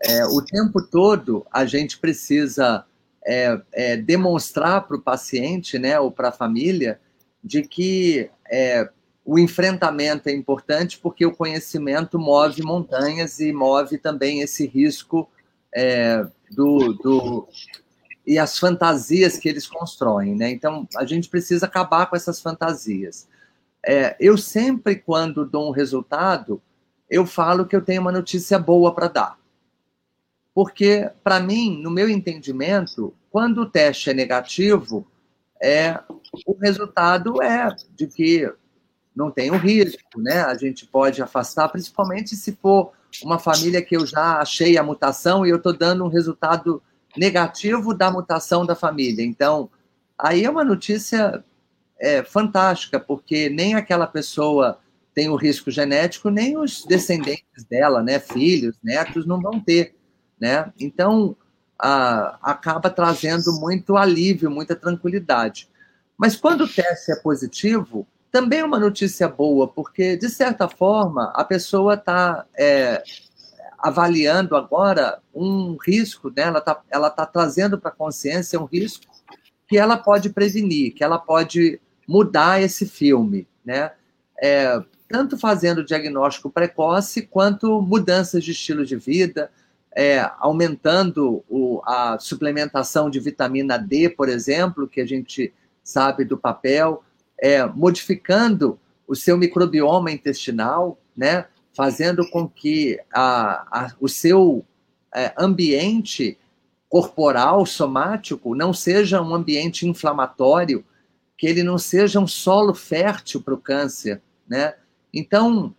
é, o tempo todo a gente precisa é, é demonstrar para o paciente, né, ou para a família, de que é, o enfrentamento é importante porque o conhecimento move montanhas e move também esse risco é, do, do e as fantasias que eles constroem, né? Então a gente precisa acabar com essas fantasias. É, eu sempre, quando dou um resultado, eu falo que eu tenho uma notícia boa para dar, porque para mim, no meu entendimento, quando o teste é negativo, é o resultado é de que não tem um risco, né? A gente pode afastar, principalmente se for uma família que eu já achei a mutação e eu estou dando um resultado negativo da mutação da família. Então, aí é uma notícia é, fantástica, porque nem aquela pessoa tem o risco genético, nem os descendentes dela, né, filhos, netos, não vão ter, né? Então, a, acaba trazendo muito alívio, muita tranquilidade. Mas quando o teste é positivo, também é uma notícia boa, porque, de certa forma, a pessoa está é, avaliando agora um risco, né? ela está ela tá trazendo para a consciência um risco que ela pode prevenir, que ela pode mudar esse filme, né? É, tanto fazendo diagnóstico precoce quanto mudanças de estilo de vida, é, aumentando o, a suplementação de vitamina D, por exemplo, que a gente sabe do papel, é, modificando o seu microbioma intestinal, né? fazendo com que a, a, o seu é, ambiente corporal, somático, não seja um ambiente inflamatório, que ele não seja um solo fértil para o câncer, né? Então,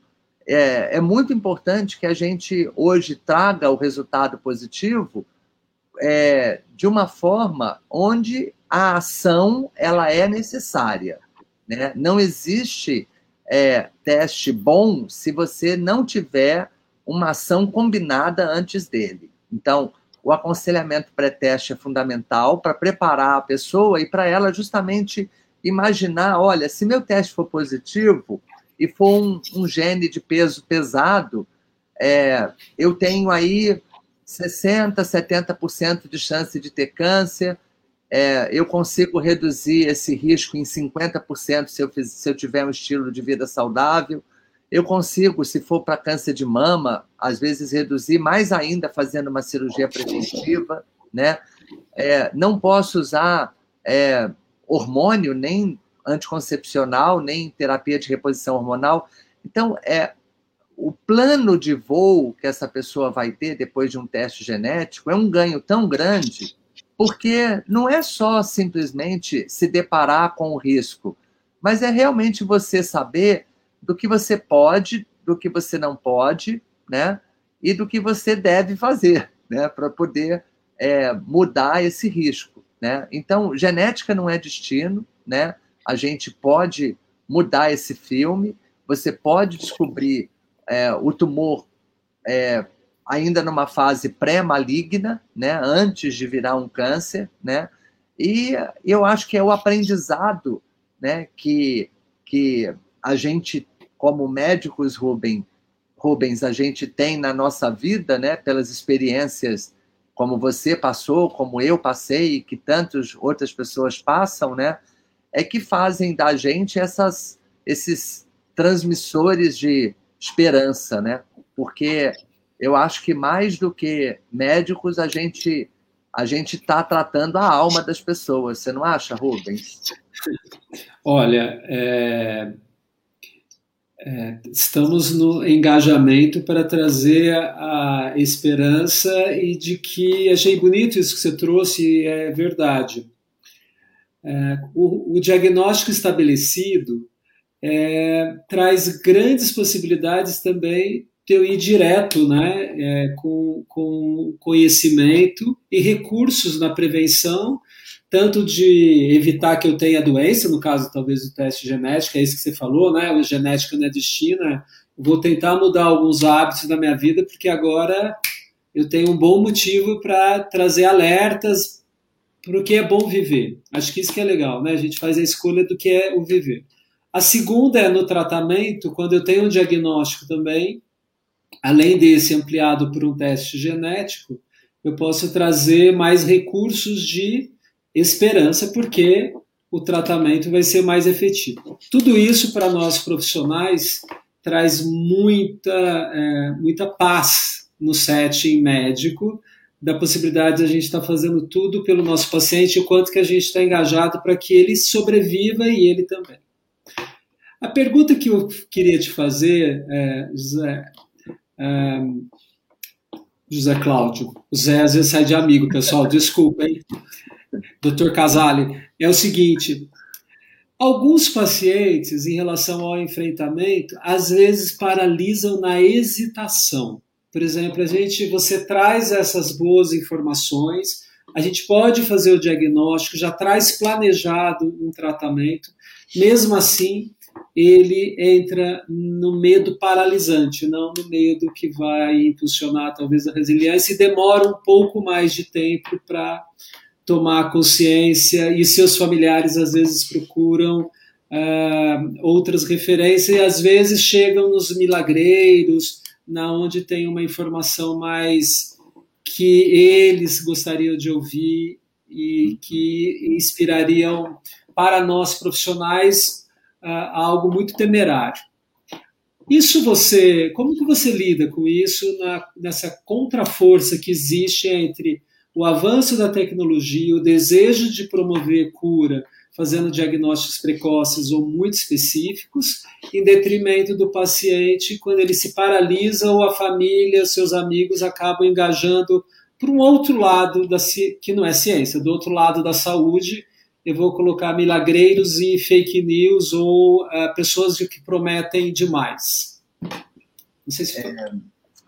é, é, muito importante que a gente hoje traga o resultado positivo é, de uma forma onde a ação ela é necessária, né? Não existe é, teste bom se você não tiver uma ação combinada antes dele. Então, o aconselhamento pré-teste é fundamental para preparar a pessoa e para ela justamente imaginar, olha, se meu teste for positivo e for um, um gene de peso pesado, é, eu tenho aí 60%, 70% de chance de ter câncer, é, eu consigo reduzir esse risco em 50% se eu, fiz, se eu tiver um estilo de vida saudável. Eu consigo, se for para câncer de mama, às vezes reduzir mais ainda fazendo uma cirurgia preventiva, né? É, não posso usar é, hormônio, nem anticoncepcional, nem terapia de reposição hormonal. Então, é o plano de voo que essa pessoa vai ter depois de um teste genético é um ganho tão grande, porque não é só simplesmente se deparar com o risco, mas é realmente você saber do que você pode, do que você não pode, né? E do que você deve fazer, né? Para poder é, mudar esse risco, né? Então, genética não é destino, né? A gente pode mudar esse filme, você pode descobrir é, o tumor é, ainda numa fase pré-maligna, né? Antes de virar um câncer, né? E eu acho que é o aprendizado, né? Que que a gente como médicos, Rubem, Rubens, a gente tem na nossa vida, né, pelas experiências como você passou, como eu passei e que tantas outras pessoas passam, né, é que fazem da gente essas, esses transmissores de esperança, né? Porque eu acho que mais do que médicos a gente a gente está tratando a alma das pessoas. Você não acha, Rubens? Olha, é, é, estamos no engajamento para trazer a, a, esperança e de que achei bonito isso que você trouxe, é verdade. É, o, o, diagnóstico estabelecido é, traz grandes possibilidades também de eu ir direto né, é, com, com conhecimento e recursos na prevenção tanto de evitar que eu tenha doença, no caso talvez do teste genético, é isso que você falou, né? O genético não é destino. É, vou tentar mudar alguns hábitos da minha vida, porque agora eu tenho um bom motivo para trazer alertas para o que é bom viver. Acho que isso que é legal, né? A gente faz a escolha do que é o viver. A segunda é no tratamento, quando eu tenho um diagnóstico também, além desse ampliado por um teste genético, eu posso trazer mais recursos de esperança, porque o tratamento vai ser mais efetivo. Tudo isso para nós profissionais traz muita, é, muita paz no setting médico, da possibilidade de a gente estar tá fazendo tudo pelo nosso paciente, o quanto que a gente está engajado para que ele sobreviva e ele também. A pergunta que eu queria te fazer, é, José, é, José Cláudio, o Zé às vezes sai de amigo, pessoal, desculpa, hein? Dr. Casale, é o seguinte: alguns pacientes, em relação ao enfrentamento, às vezes paralisam na hesitação. Por exemplo, a gente, você traz essas boas informações, a gente pode fazer o diagnóstico, já traz planejado um tratamento, mesmo assim, ele entra no medo paralisante, não no medo que vai impulsionar talvez a resiliência e demora um pouco mais de tempo para tomar consciência e seus familiares às vezes procuram uh, outras referências e às vezes chegam nos milagreiros, na onde tem uma informação mais que eles gostariam de ouvir e que inspirariam para nós profissionais uh, algo muito temerário. Isso você, como que você lida com isso na, nessa contraforça que existe entre o avanço da tecnologia, o desejo de promover cura, fazendo diagnósticos precoces ou muito específicos, em detrimento do paciente, quando ele se paralisa ou a família, seus amigos acabam engajando para um outro lado da que não é ciência, do outro lado da saúde, eu vou colocar milagreiros e fake news ou uh, pessoas que prometem demais. Não sei se foi. É,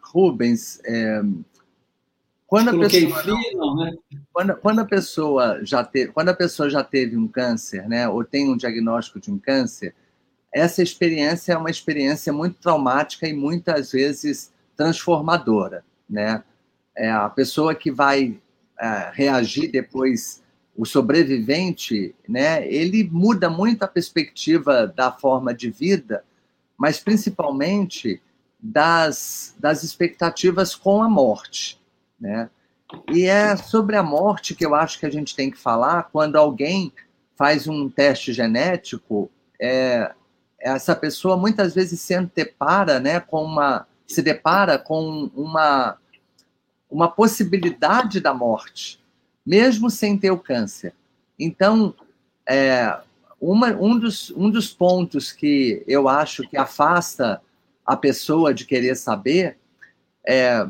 Rubens, é, quando a pessoa frio, não, né? Quando, quando, a pessoa já teve, quando a pessoa já teve um câncer, né, ou tem um diagnóstico de um câncer, essa experiência é uma experiência muito traumática e muitas vezes transformadora, né? É a pessoa que vai é, reagir depois o sobrevivente, né, ele muda muito a perspectiva da forma de vida, mas principalmente das, das expectativas com a morte, né? E é sobre a morte que eu acho que a gente tem que falar quando alguém faz um teste genético, é, essa pessoa muitas vezes se antepara, né, com uma, se depara com uma, uma possibilidade da morte, mesmo sem ter o câncer. Então, é, uma, um, dos, um dos pontos que eu acho que afasta a pessoa de querer saber é,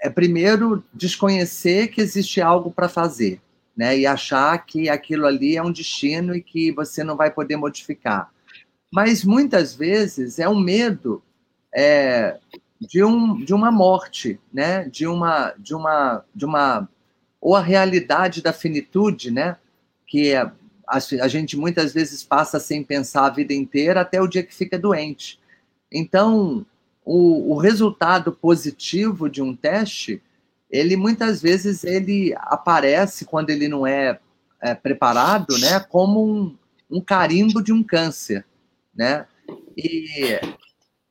é primeiro desconhecer que existe algo para fazer, né? E achar que aquilo ali é um destino e que você não vai poder modificar. Mas muitas vezes é um medo é, de, um, de uma morte, né? De uma, de uma, de uma ou a realidade da finitude, né? Que é, a, a gente muitas vezes passa sem pensar a vida inteira até o dia que fica doente. Então, o, o resultado positivo de um teste, ele muitas vezes ele aparece quando ele não é, é preparado, né? Como um, um carimbo de um câncer, né? E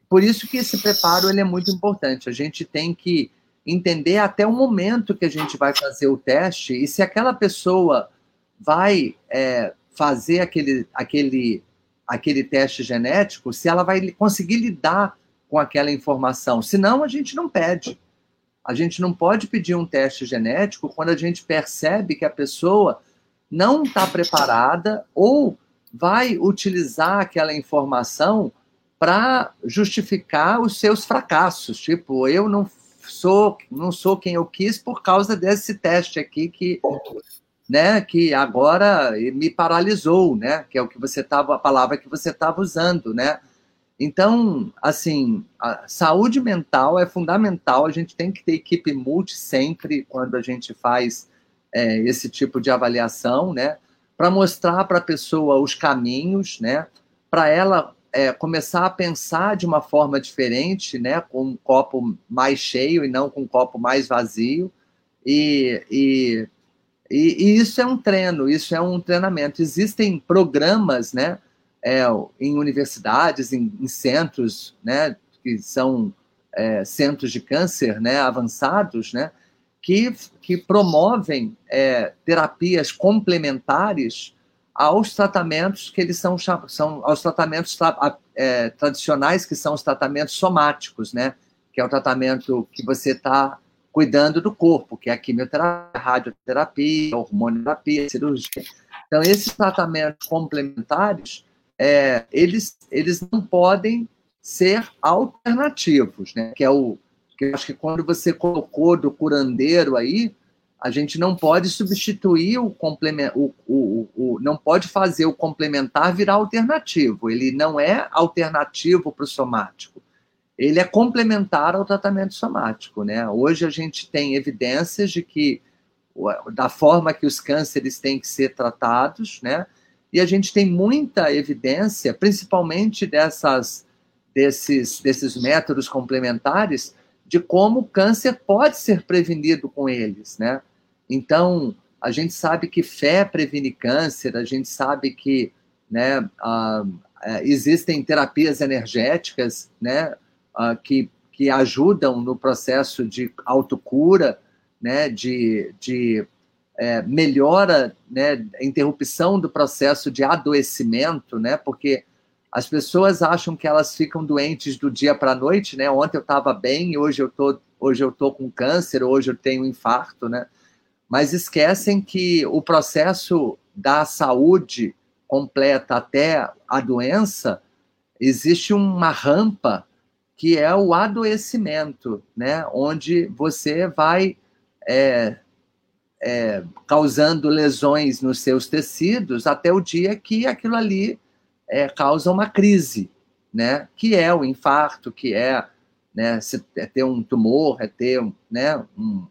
por isso que esse preparo ele é muito importante. A gente tem que entender até o momento que a gente vai fazer o teste e se aquela pessoa vai é, fazer aquele, aquele, aquele teste genético, se ela vai conseguir lidar com aquela informação. Senão, a gente não pede. A gente não pode pedir um teste genético quando a gente percebe que a pessoa não está preparada ou vai utilizar aquela informação para justificar os seus fracassos. Tipo, eu não sou, não sou quem eu quis por causa desse teste aqui que, né, que agora me paralisou, né? Que é o que você estava, a palavra que você estava usando, né? Então, assim, a saúde mental é fundamental. A gente tem que ter equipe multi sempre quando a gente faz é, esse tipo de avaliação, né? Para mostrar para a pessoa os caminhos, né? Para ela é, começar a pensar de uma forma diferente, né, com um copo mais cheio e não com um copo mais vazio. E, e, e, e isso é um treino, isso é um treinamento. Existem programas, né, é, em universidades, em, em, centros, né, que são é, centros de câncer, né, avançados, né, que, que promovem é, terapias complementares aos tratamentos que eles são, são aos tratamentos é, tradicionais, que são os tratamentos somáticos, né? Que é o tratamento que você está cuidando do corpo, que é a quimioterapia, a radioterapia, a hormonioterapia, a cirurgia. Então, esses tratamentos complementares, é, eles, eles não podem ser alternativos, né? Que é o que eu acho que quando você colocou do curandeiro aí, a gente não pode substituir o complemento, o, o, o, não pode fazer o complementar virar alternativo. Ele não é alternativo para o somático. Ele é complementar ao tratamento somático. Né? Hoje a gente tem evidências de que, da forma que os cânceres têm que ser tratados, né? E a gente tem muita evidência, principalmente dessas, desses, desses métodos complementares, de como o câncer pode ser prevenido com eles, né? Então, a gente sabe que fé previne câncer, a gente sabe que né, uh, existem terapias energéticas né, que, que ajudam no processo de autocura, né, de, de é, melhora, né, interrupção do processo de adoecimento, né, porque as pessoas acham que elas ficam doentes do dia para a noite, né? Ontem eu estava bem, hoje eu tô, hoje eu tô com câncer, hoje eu tenho infarto, né? mas esquecem que o processo da saúde completa até a doença, existe uma rampa que é o adoecimento, né? onde você vai é, é, causando lesões nos seus tecidos até o dia que aquilo ali é, causa uma crise, né? que é o infarto, que é, né, é ter um tumor, é ter né, um,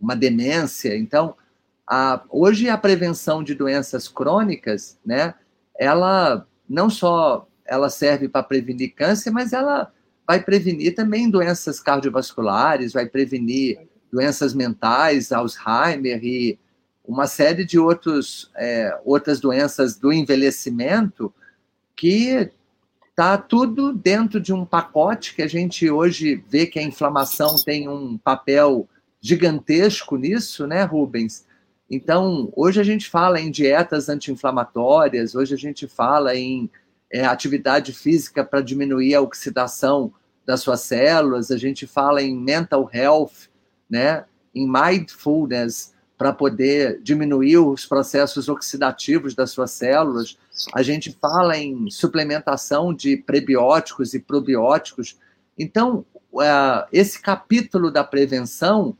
uma demência. Então, a, hoje a prevenção de doenças crônicas, né, ela não só ela serve para prevenir câncer, mas ela vai prevenir também doenças cardiovasculares, vai prevenir doenças mentais, Alzheimer e, uma série de outros, é, outras doenças do envelhecimento que está tudo dentro de um pacote que a gente hoje vê que a inflamação tem um papel gigantesco nisso, né, Rubens? Então, hoje a gente fala em dietas anti-inflamatórias, hoje a gente fala em é, atividade física para diminuir a oxidação das suas células, a gente fala em mental health, né, em mindfulness, para poder diminuir os processos oxidativos das suas células. A gente fala em suplementação de prebióticos e probióticos. Então, uh, esse capítulo da prevenção,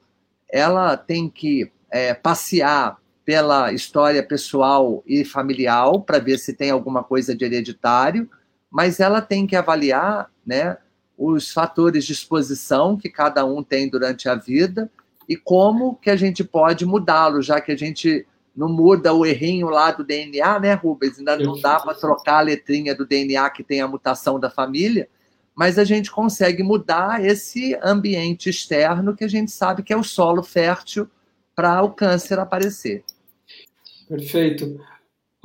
ela tem que é, passear pela história pessoal e familiar para ver se tem alguma coisa de hereditário, mas ela tem que avaliar né, os fatores de exposição que cada um tem durante a vida e como que a gente pode mudá-lo, já que a gente não muda o errinho lá do DNA, né, Rubens? Ainda não dá para trocar a letrinha do DNA que tem a mutação da família, mas a gente consegue mudar esse ambiente externo que a gente sabe que é o solo fértil para o câncer aparecer. Perfeito.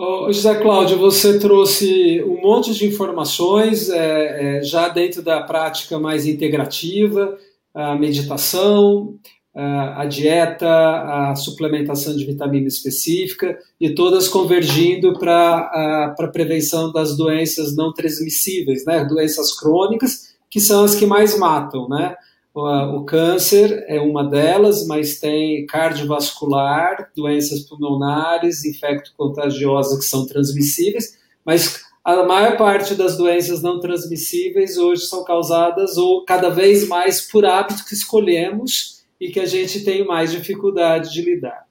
Oh, José Cláudio, você trouxe um monte de informações é, é, já dentro da prática mais integrativa, a meditação, a dieta, a suplementação de vitamina específica e todas convergindo para a prevenção das doenças não transmissíveis, né? doenças crônicas, que são as que mais matam. Né? O, câncer é uma delas, mas tem cardiovascular, doenças pulmonares, infecto-contagiosas que são transmissíveis, mas a maior parte das doenças não transmissíveis hoje são causadas ou cada vez mais por hábitos que escolhemos e que a gente tem mais dificuldade de lidar.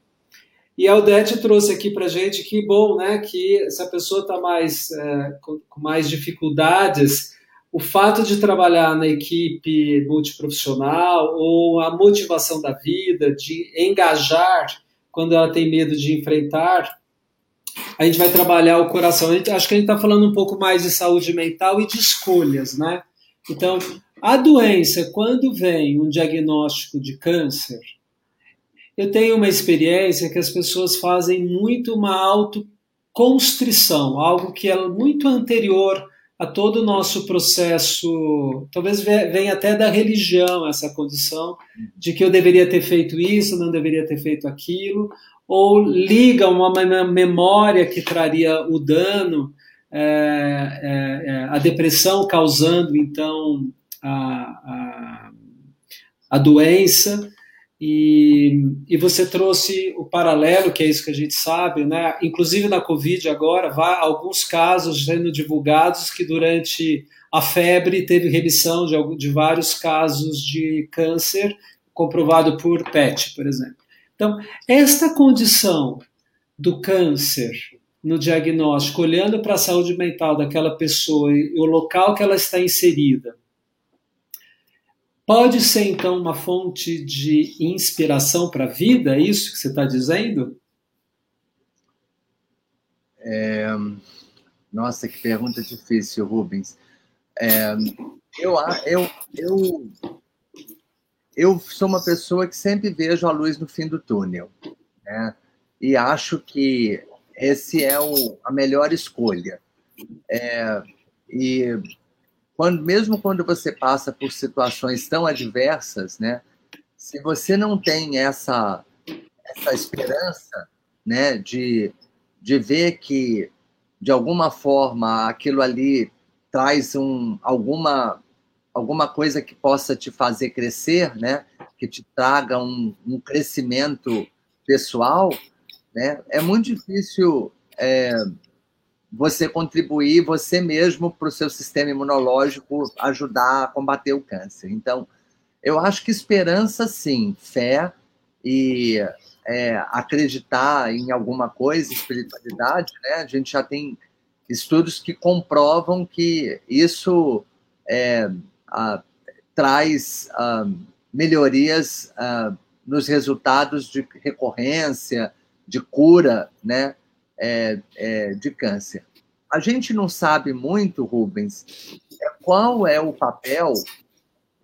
E a Aldete trouxe aqui para gente que bom, né, que se a pessoa está mais, é, com mais dificuldades, o fato de trabalhar na equipe multiprofissional ou a motivação da vida, de engajar quando ela tem medo de enfrentar, a gente vai trabalhar o coração. Gente, acho que a gente está falando um pouco mais de saúde mental e de escolhas, né? Então, a doença, quando vem um diagnóstico de câncer, eu tenho uma experiência que as pessoas fazem muito uma autoconstrição, algo que é muito anterior a todo o nosso processo, talvez venha até da religião essa condição de que eu deveria ter feito isso, não deveria ter feito aquilo, ou liga uma memória que traria o dano, é, é, é, a depressão causando então a, a, a doença. E, e, você trouxe o paralelo, que é isso que a gente sabe, né? inclusive na Covid agora, há alguns casos sendo divulgados que durante a febre teve remissão de, de vários casos de câncer comprovado por PET, por exemplo. Então, esta condição do câncer no diagnóstico, olhando para a saúde mental daquela pessoa e o local que ela está inserida, Pode ser, então, uma fonte de inspiração para a vida? É isso que você está dizendo? É... Nossa, que pergunta difícil, Rubens. É... Eu, eu, eu, eu sou uma pessoa que sempre vejo a luz no fim do túnel. Né? E acho que esse é o, a melhor escolha. É, e quando, mesmo quando você passa por situações tão adversas, né, se você não tem essa, essa esperança né, de, de ver que, de alguma forma, aquilo ali traz um, alguma, alguma coisa que possa te fazer crescer, né, que te traga um, um crescimento pessoal, né, é muito difícil é, você contribuir você mesmo para o seu sistema imunológico ajudar a combater o câncer. Então, eu acho que esperança, sim, fé e é, acreditar em alguma coisa, espiritualidade, né? A gente já tem estudos que comprovam que isso é, a, traz a, melhorias a, nos resultados de recorrência, de cura, né? É, é, de câncer. A gente não sabe muito, Rubens, é, qual é o papel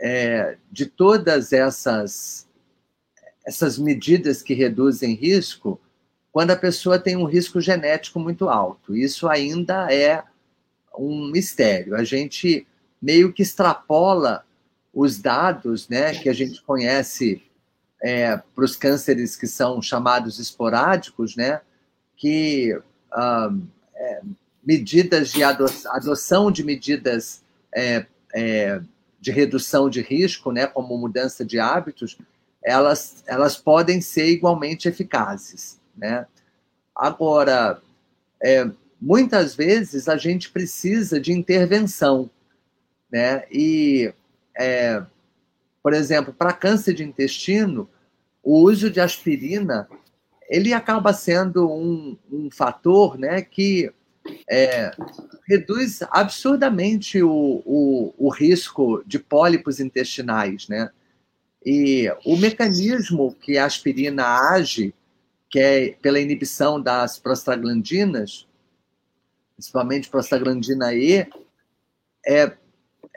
é, de todas essas, essas medidas que reduzem risco quando a pessoa tem um risco genético muito alto. Isso ainda é um mistério. A gente meio que extrapola os dados né, que a gente conhece é, para os cânceres que são chamados esporádicos, né, que ah, é, medidas de adoção de medidas é, é, de redução de risco, né, como mudança de hábitos, elas, elas podem ser igualmente eficazes. Né? Agora, é, muitas vezes a gente precisa de intervenção. Né? E, é, por exemplo, para câncer de intestino, o uso de aspirina ele acaba sendo um, um fator né, que é, reduz absurdamente o, o, o, risco de pólipos intestinais, né? E o mecanismo que a aspirina age, que é pela inibição das prostaglandinas, principalmente prostaglandina E, é,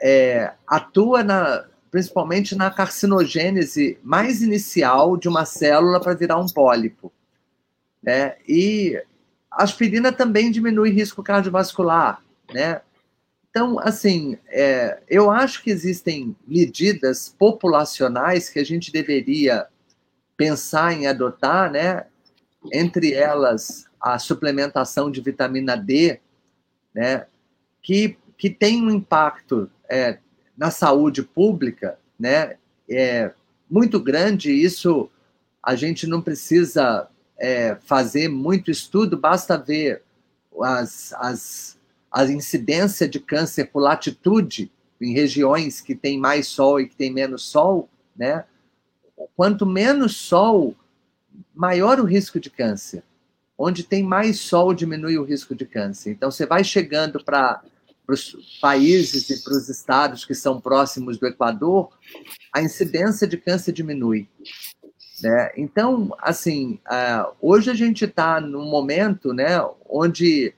é, atua na, principalmente na carcinogênese mais inicial de uma célula para virar um pólipo. Né? E aspirina também diminui risco cardiovascular, né? Então, assim, é, eu acho que existem medidas populacionais que a gente deveria pensar em adotar, né? Entre elas, a suplementação de vitamina D, né? Que, que tem um impacto é, na saúde pública, né? É muito grande. Isso a gente não precisa é, fazer muito estudo, basta ver as, as, a incidência de câncer por latitude em regiões que tem mais sol e que tem menos sol, né? Quanto menos sol, maior o risco de câncer. Onde tem mais sol, diminui o risco de câncer. Então, você vai chegando para os países e para os estados que são próximos do Equador, a incidência de câncer diminui. Né? Então, assim, uh, hoje a gente está num momento né, onde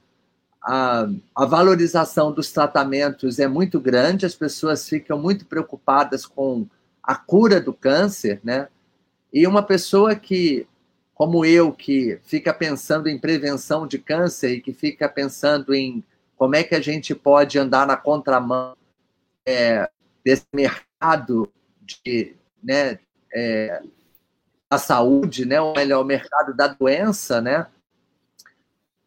a, a, valorização dos tratamentos é muito grande, as pessoas ficam muito preocupadas com a cura do câncer, né? E uma pessoa que, como eu, que fica pensando em prevenção de câncer e que fica pensando em como é que a gente pode andar na contramão é, desse mercado de, né, é, da saúde, né, ou melhor, o mercado da doença, né,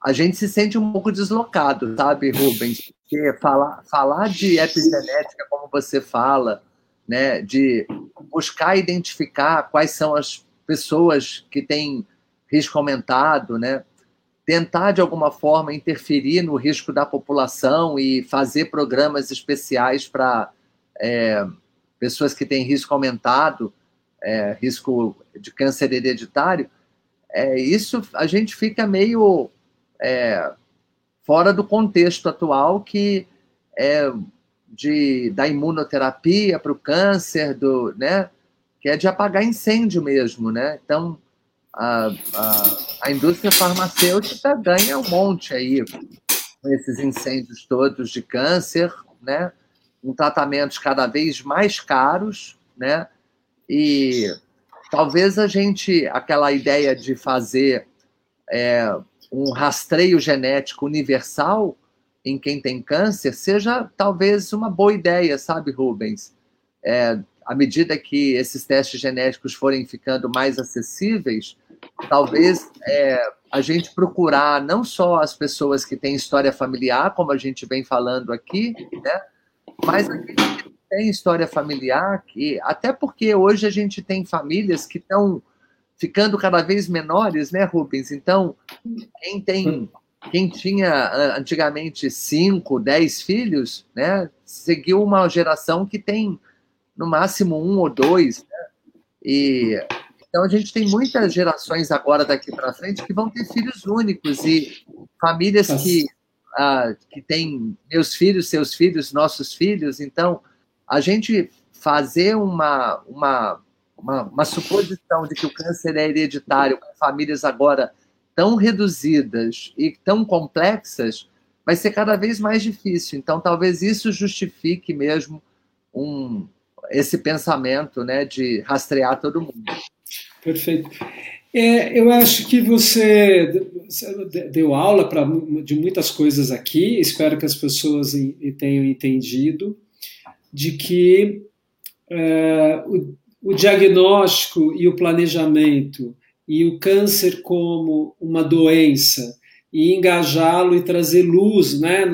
a gente se sente um pouco deslocado, sabe, Rubens? Porque falar, falar de epigenética, como você fala, né, de buscar identificar quais são as pessoas que têm risco aumentado, né, tentar de alguma forma interferir no risco da população e fazer programas especiais para é, pessoas que têm risco aumentado, é, risco de câncer hereditário, é, isso a gente fica meio é, fora do contexto atual que é de, da imunoterapia para o câncer, do, né, que é de apagar incêndio mesmo. Né? Então, a, a, a indústria farmacêutica ganha um monte aí com esses incêndios todos de câncer, né? com tratamentos cada vez mais caros, né? E talvez a gente, aquela ideia de fazer é, um rastreio genético universal em quem tem câncer, seja talvez uma boa ideia, sabe, Rubens? É, à medida que esses testes genéticos forem ficando mais acessíveis, talvez é, a gente procurar não só as pessoas que têm história familiar, como a gente vem falando aqui, né, mas aqueles que tem história familiar, que até porque hoje a gente tem famílias que estão ficando cada vez menores, né, Rubens? Então, quem tem, quem tinha ah, antigamente cinco, dez filhos, né, seguiu uma geração que tem no máximo um ou dois, né? E então a gente tem muitas gerações agora daqui para frente que vão ter filhos únicos e famílias que uh, que têm meus filhos, seus filhos, nossos filhos. Então a gente fazer uma, uma, uma, uma, suposição de que o câncer é hereditário com famílias agora tão reduzidas e tão complexas vai ser cada vez mais difícil. Então, talvez isso justifique mesmo um, esse pensamento né, de rastrear todo mundo. Perfeito. É, eu acho que você deu aula pra, de muitas coisas aqui, espero que as pessoas tenham entendido, de que é, o, o diagnóstico e o planejamento e o câncer como uma doença e engajá-lo e trazer luz né,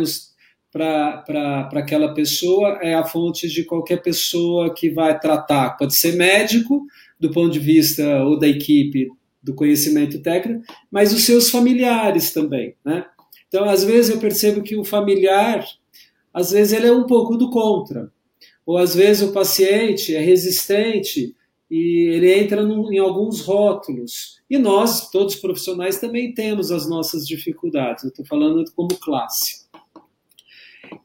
para aquela pessoa é a fonte de qualquer pessoa que vai tratar. Pode ser médico, do ponto de vista ou da equipe do conhecimento técnico, mas os seus familiares também, né? Então, às vezes eu percebo que o familiar, às vezes ele é um pouco do contra, ou às vezes o paciente é resistente e ele entra num, em alguns rótulos. E nós, todos profissionais, também temos as nossas dificuldades. Eu estou falando como classe.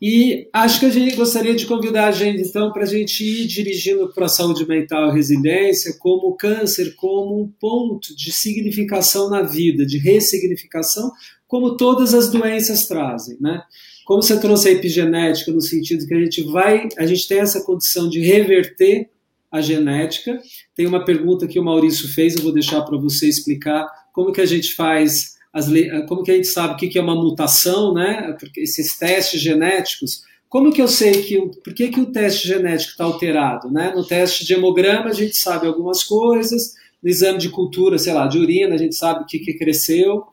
E acho que a gente gostaria de convidar a gente, então, para a gente ir dirigindo para a saúde mental e resiliência como o câncer, como um ponto de significação na vida, de ressignificação, como todas as doenças trazem, né? Como você trouxe a epigenética, no sentido que a gente vai, a gente tem essa condição de reverter a genética. Tem uma pergunta que o Maurício fez, eu vou deixar para você explicar como que a gente faz as, como que a gente sabe o que é uma mutação, né? Esses testes genéticos. Como que eu sei que por que, que o teste genético está alterado, né? No teste de hemograma a gente sabe algumas coisas, no exame de cultura, sei lá, de urina a gente sabe o que, que cresceu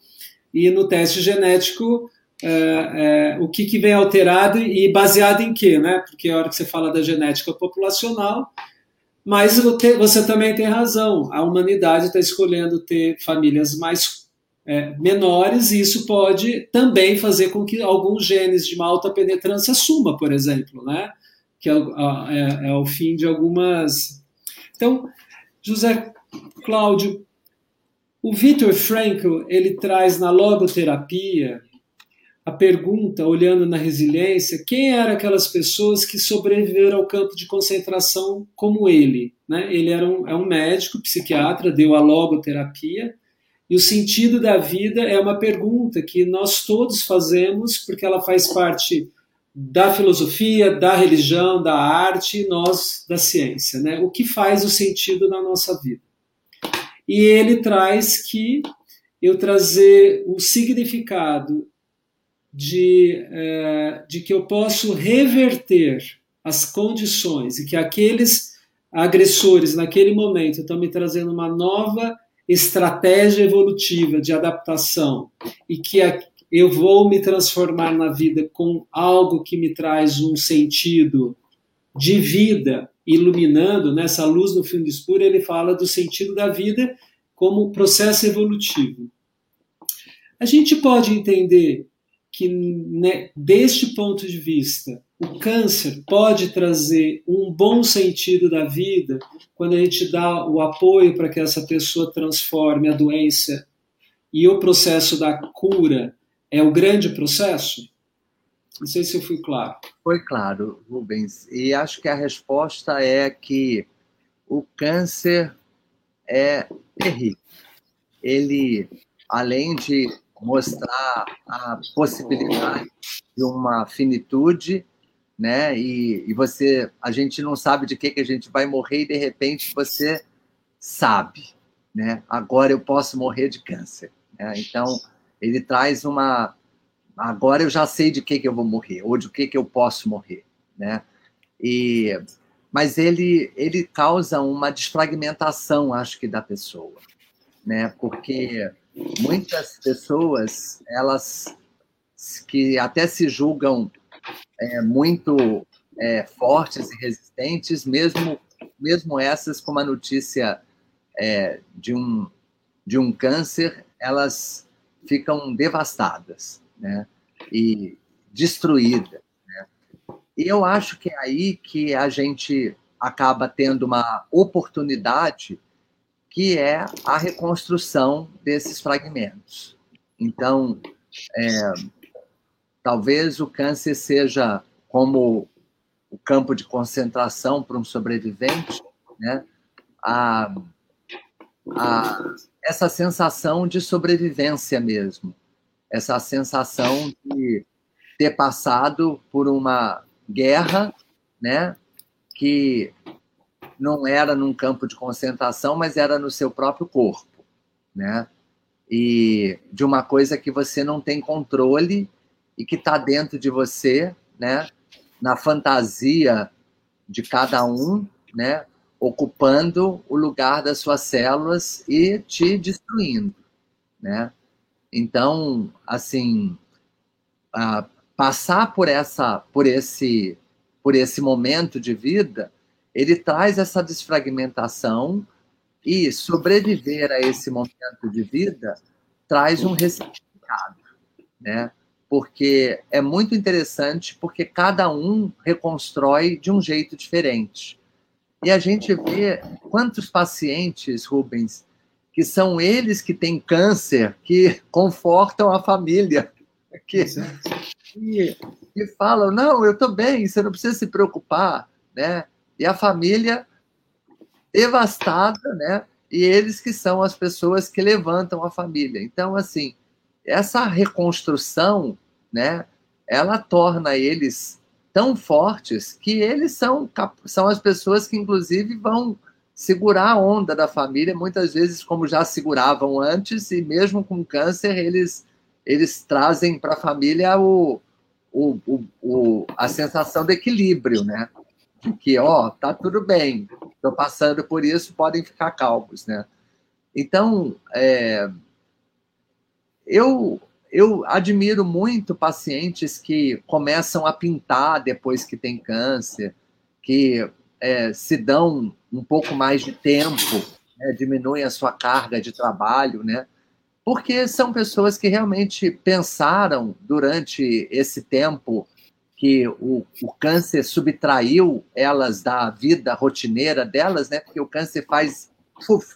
e no teste genético é, é, o que, que vem alterado e baseado em quê, né? Porque a hora que você fala da genética populacional, mas você também tem razão, a humanidade está escolhendo ter famílias mais é, menores, e isso pode também fazer com que alguns genes de uma alta penetrância suma, por exemplo, né? que é, é, é o fim de algumas. Então, José Cláudio, o Viktor Frankl ele traz na logoterapia a pergunta, olhando na resiliência, quem eram aquelas pessoas que sobreviveram ao campo de concentração como ele? Né? Ele era um, é um médico, psiquiatra, deu a logoterapia, e o sentido da vida é uma pergunta que nós todos fazemos porque ela faz parte da filosofia, da religião, da arte e nós da ciência, né? O que faz o sentido na nossa vida? E ele traz que eu trazer o significado de, é, de que eu posso reverter as condições e que aqueles agressores naquele momento estão me trazendo uma nova estratégia evolutiva de adaptação e que eu vou me transformar na vida com algo que me traz um sentido de vida, iluminando nessa luz no fim do escuro, ele fala do sentido da vida como processo evolutivo. A gente pode entender que, né, deste ponto de vista, o câncer pode trazer um bom sentido da vida quando a gente dá o apoio para que essa pessoa transforme a doença e o processo da cura é o grande processo? Não sei se eu fui claro. Foi claro, Rubens. E acho que a resposta é que o câncer é terrível. Ele, além de mostrar a possibilidade de uma finitude, né? E, e você, a gente não sabe de que que a gente vai morrer e de repente você sabe, né? Agora eu posso morrer de câncer. Né? Então ele traz uma, agora eu já sei de que que eu vou morrer ou de que que eu posso morrer, né? E mas ele ele causa uma desfragmentação, acho que da pessoa, né? Porque muitas pessoas elas que até se julgam é, muito é, fortes e resistentes, mesmo, mesmo essas com uma notícia é, de, um, de um câncer, elas ficam devastadas né? e destruídas. Né? E eu acho que é aí que a gente acaba tendo uma oportunidade que é a reconstrução desses fragmentos. Então, é, Talvez o câncer seja como o campo de concentração para um sobrevivente, né? A, a, essa sensação de sobrevivência mesmo, essa sensação de ter passado por uma guerra, né? Que não era num campo de concentração, mas era no seu próprio corpo, né? E de uma coisa que você não tem controle e que está dentro de você, né? Na fantasia de cada um, né? Ocupando o lugar das suas células e te destruindo, né? Então, assim, passar por essa, por esse, por esse momento de vida, ele traz essa desfragmentação e sobreviver a esse momento de vida traz um ressignificado, né? Porque é muito interessante, porque cada um reconstrói de um jeito diferente. E a gente vê quantos pacientes, Rubens, que são eles que têm câncer, que confortam a família, que, que, que falam, não, eu estou bem, você não precisa se preocupar, né? E a família devastada, né? E eles que são as pessoas que levantam a família. Então, assim, essa reconstrução, né? Ela torna eles tão fortes que eles são, são as pessoas que, inclusive, vão segurar a onda da família, muitas vezes como já seguravam antes, e mesmo com câncer, eles, eles trazem para a família o, o, o, a sensação de equilíbrio, né? Que, ó, tá tudo bem, estou passando por isso, podem ficar calmos, né? Então, é, eu, eu admiro muito pacientes que começam a pintar depois que tem câncer, que é, se dão um pouco mais de tempo, né, diminuem a sua carga de trabalho, né? Porque são pessoas que realmente pensaram durante esse tempo que o, o câncer subtraiu elas da vida rotineira delas, né? Porque o câncer faz uf,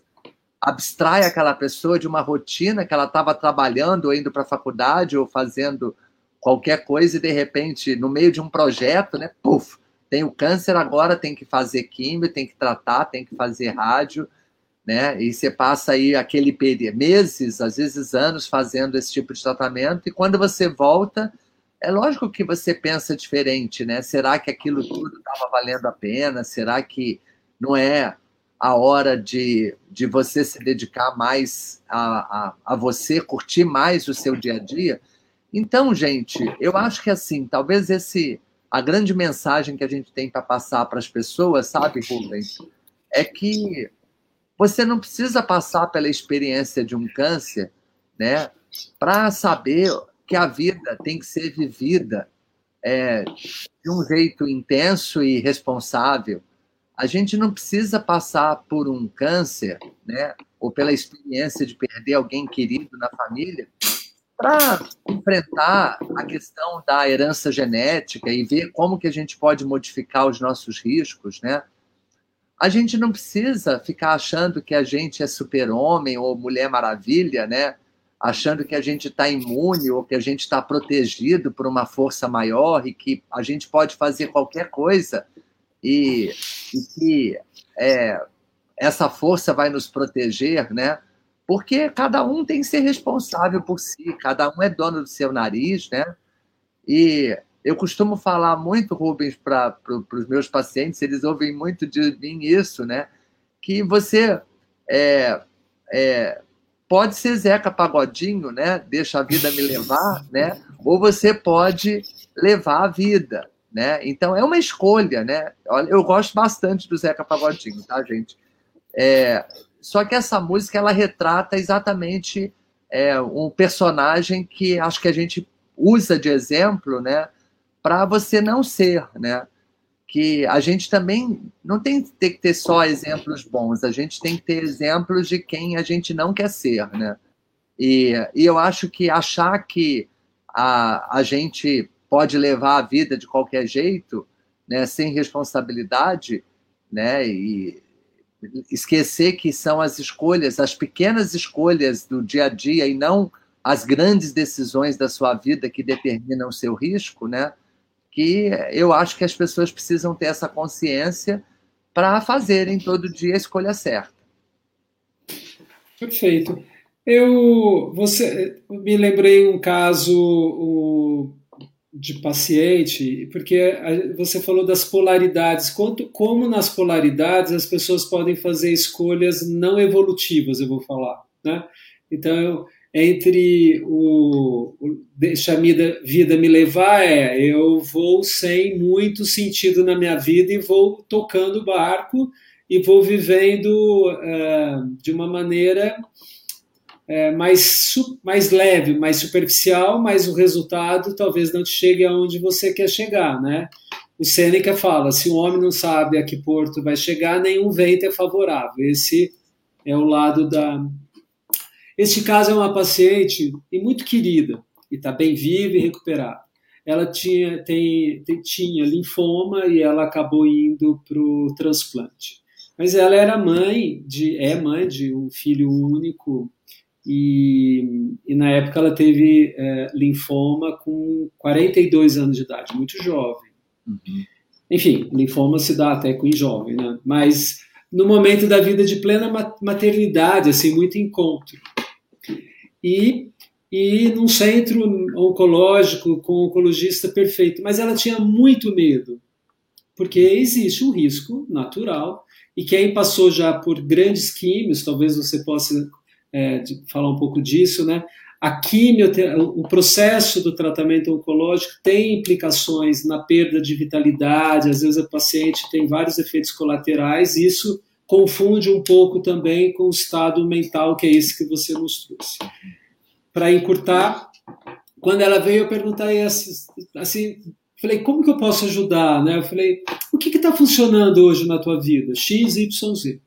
abstrai aquela pessoa de uma rotina que ela estava trabalhando, ou indo para a faculdade, ou fazendo qualquer coisa, e de repente, no meio de um projeto, né? Puf, tem o câncer agora, tem que fazer químio, tem que tratar, tem que fazer rádio, né? E você passa aí aquele período, meses, às vezes anos, fazendo esse tipo de tratamento, e quando você volta, é lógico que você pensa diferente, né? Será que aquilo tudo estava valendo a pena? Será que não é a hora de, de você se dedicar mais a, a, a você, curtir mais o seu dia a dia? Então, gente, eu acho que assim, talvez esse a grande mensagem que a gente tem para passar para as pessoas, sabe, Rubens, é que você não precisa passar pela experiência de um câncer, né, para saber que a vida tem que ser vivida é, de um jeito intenso e responsável. A gente não precisa passar por um câncer, né, ou pela experiência de perder alguém querido na família, para enfrentar a questão da herança genética e ver como que a gente pode modificar os nossos riscos, né? A gente não precisa ficar achando que a gente é super-homem ou mulher maravilha, né? Achando que a gente está imune ou que a gente está protegido por uma força maior e que a gente pode fazer qualquer coisa e, e que é, essa força vai nos proteger, né? porque cada um tem que ser responsável por si, cada um é dono do seu nariz, né? E eu costumo falar muito, Rubens, para os meus pacientes, eles ouvem muito de mim isso, né? Que você é, é, pode ser Zeca Pagodinho, né? Deixa a vida me levar, né? Ou você pode levar a vida, né? Então é uma escolha, né? Eu gosto bastante do Zeca Pagodinho, tá, gente? É, só que essa música ela retrata exatamente é, um personagem que acho que a gente usa de exemplo, né, para você não ser, né? Que a gente também não tem, que ter só exemplos bons, a gente tem que ter exemplos de quem a gente não quer ser, né? E, e eu acho que achar que a, a gente pode levar a vida de qualquer jeito, né, sem responsabilidade, né, e esquecer que são as escolhas, as pequenas escolhas do dia a dia e não as grandes decisões da sua vida que determinam o seu risco, né? Que eu acho que as pessoas precisam ter essa consciência para fazerem todo dia a escolha certa. Perfeito. Eu, você, me lembrei um caso, o, de paciente, porque você falou das polaridades, quanto, como nas polaridades as pessoas podem fazer escolhas não evolutivas, eu vou falar. né? Então, entre o, o deixa a vida, vida me levar é eu vou sem muito sentido na minha vida e vou tocando o barco e vou vivendo uh, de uma maneira uh, mais, mais leve, mais superficial, mas o resultado talvez não te chegue aonde você quer chegar, né? O Sêneca fala: se o homem não sabe a que porto vai chegar, nenhum vento é favorável. Esse é o lado da, este caso é uma paciente e muito querida, e está bem viva e recuperada. Ela tinha, tem, tem, tinha linfoma e ela acabou indo para o transplante. Mas ela era mãe de, é mãe de um filho único e, e na época ela teve é, linfoma com 42 anos de idade, muito jovem. Uhum. Enfim, linfoma se dá até com jovem, né? Mas no momento da vida de plena maternidade, assim, muito encontro e, e num centro oncológico com um oncologista perfeito. Mas ela tinha muito medo, porque existe um risco natural, e quem passou já por grandes químios, talvez você possa é, falar um pouco disso, né? A o processo do tratamento oncológico tem implicações na perda de vitalidade, às vezes a paciente tem vários efeitos colaterais, isso confunde um pouco também com o estado mental, que é esse que você nos trouxe. Para encurtar, quando ela veio, eu perguntei assim, assim, falei, como que eu posso ajudar? Né? Eu falei, o que está funcionando hoje na tua vida? X, Y, Z.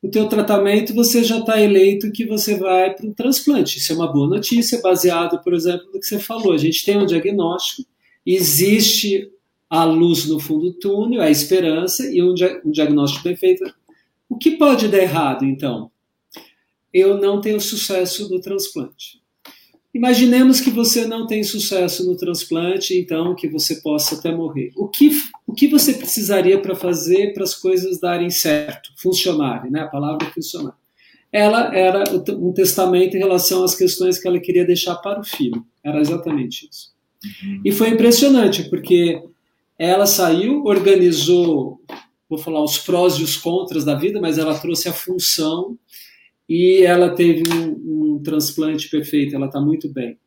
O teu tratamento, você já está eleito que você vai para um transplante. Isso é uma boa notícia, baseado, por exemplo, no que você falou. A gente tem um diagnóstico, existe a luz no fundo do túnel, a esperança, e um, diagnóstico bem feito o que pode dar errado, então? Eu não tenho sucesso no transplante. Imaginemos que você não tem sucesso no transplante, então que você possa até morrer. O que, o que você precisaria para fazer para as coisas darem certo, funcionarem, né? A palavra funcionar. Ela era um testamento em relação às questões que ela queria deixar para o filho. Era exatamente isso. Uhum. E foi impressionante, porque ela saiu, organizou vou falar os prós e os contras da vida, mas ela trouxe a função e ela teve um, um transplante perfeito, ela está muito bem.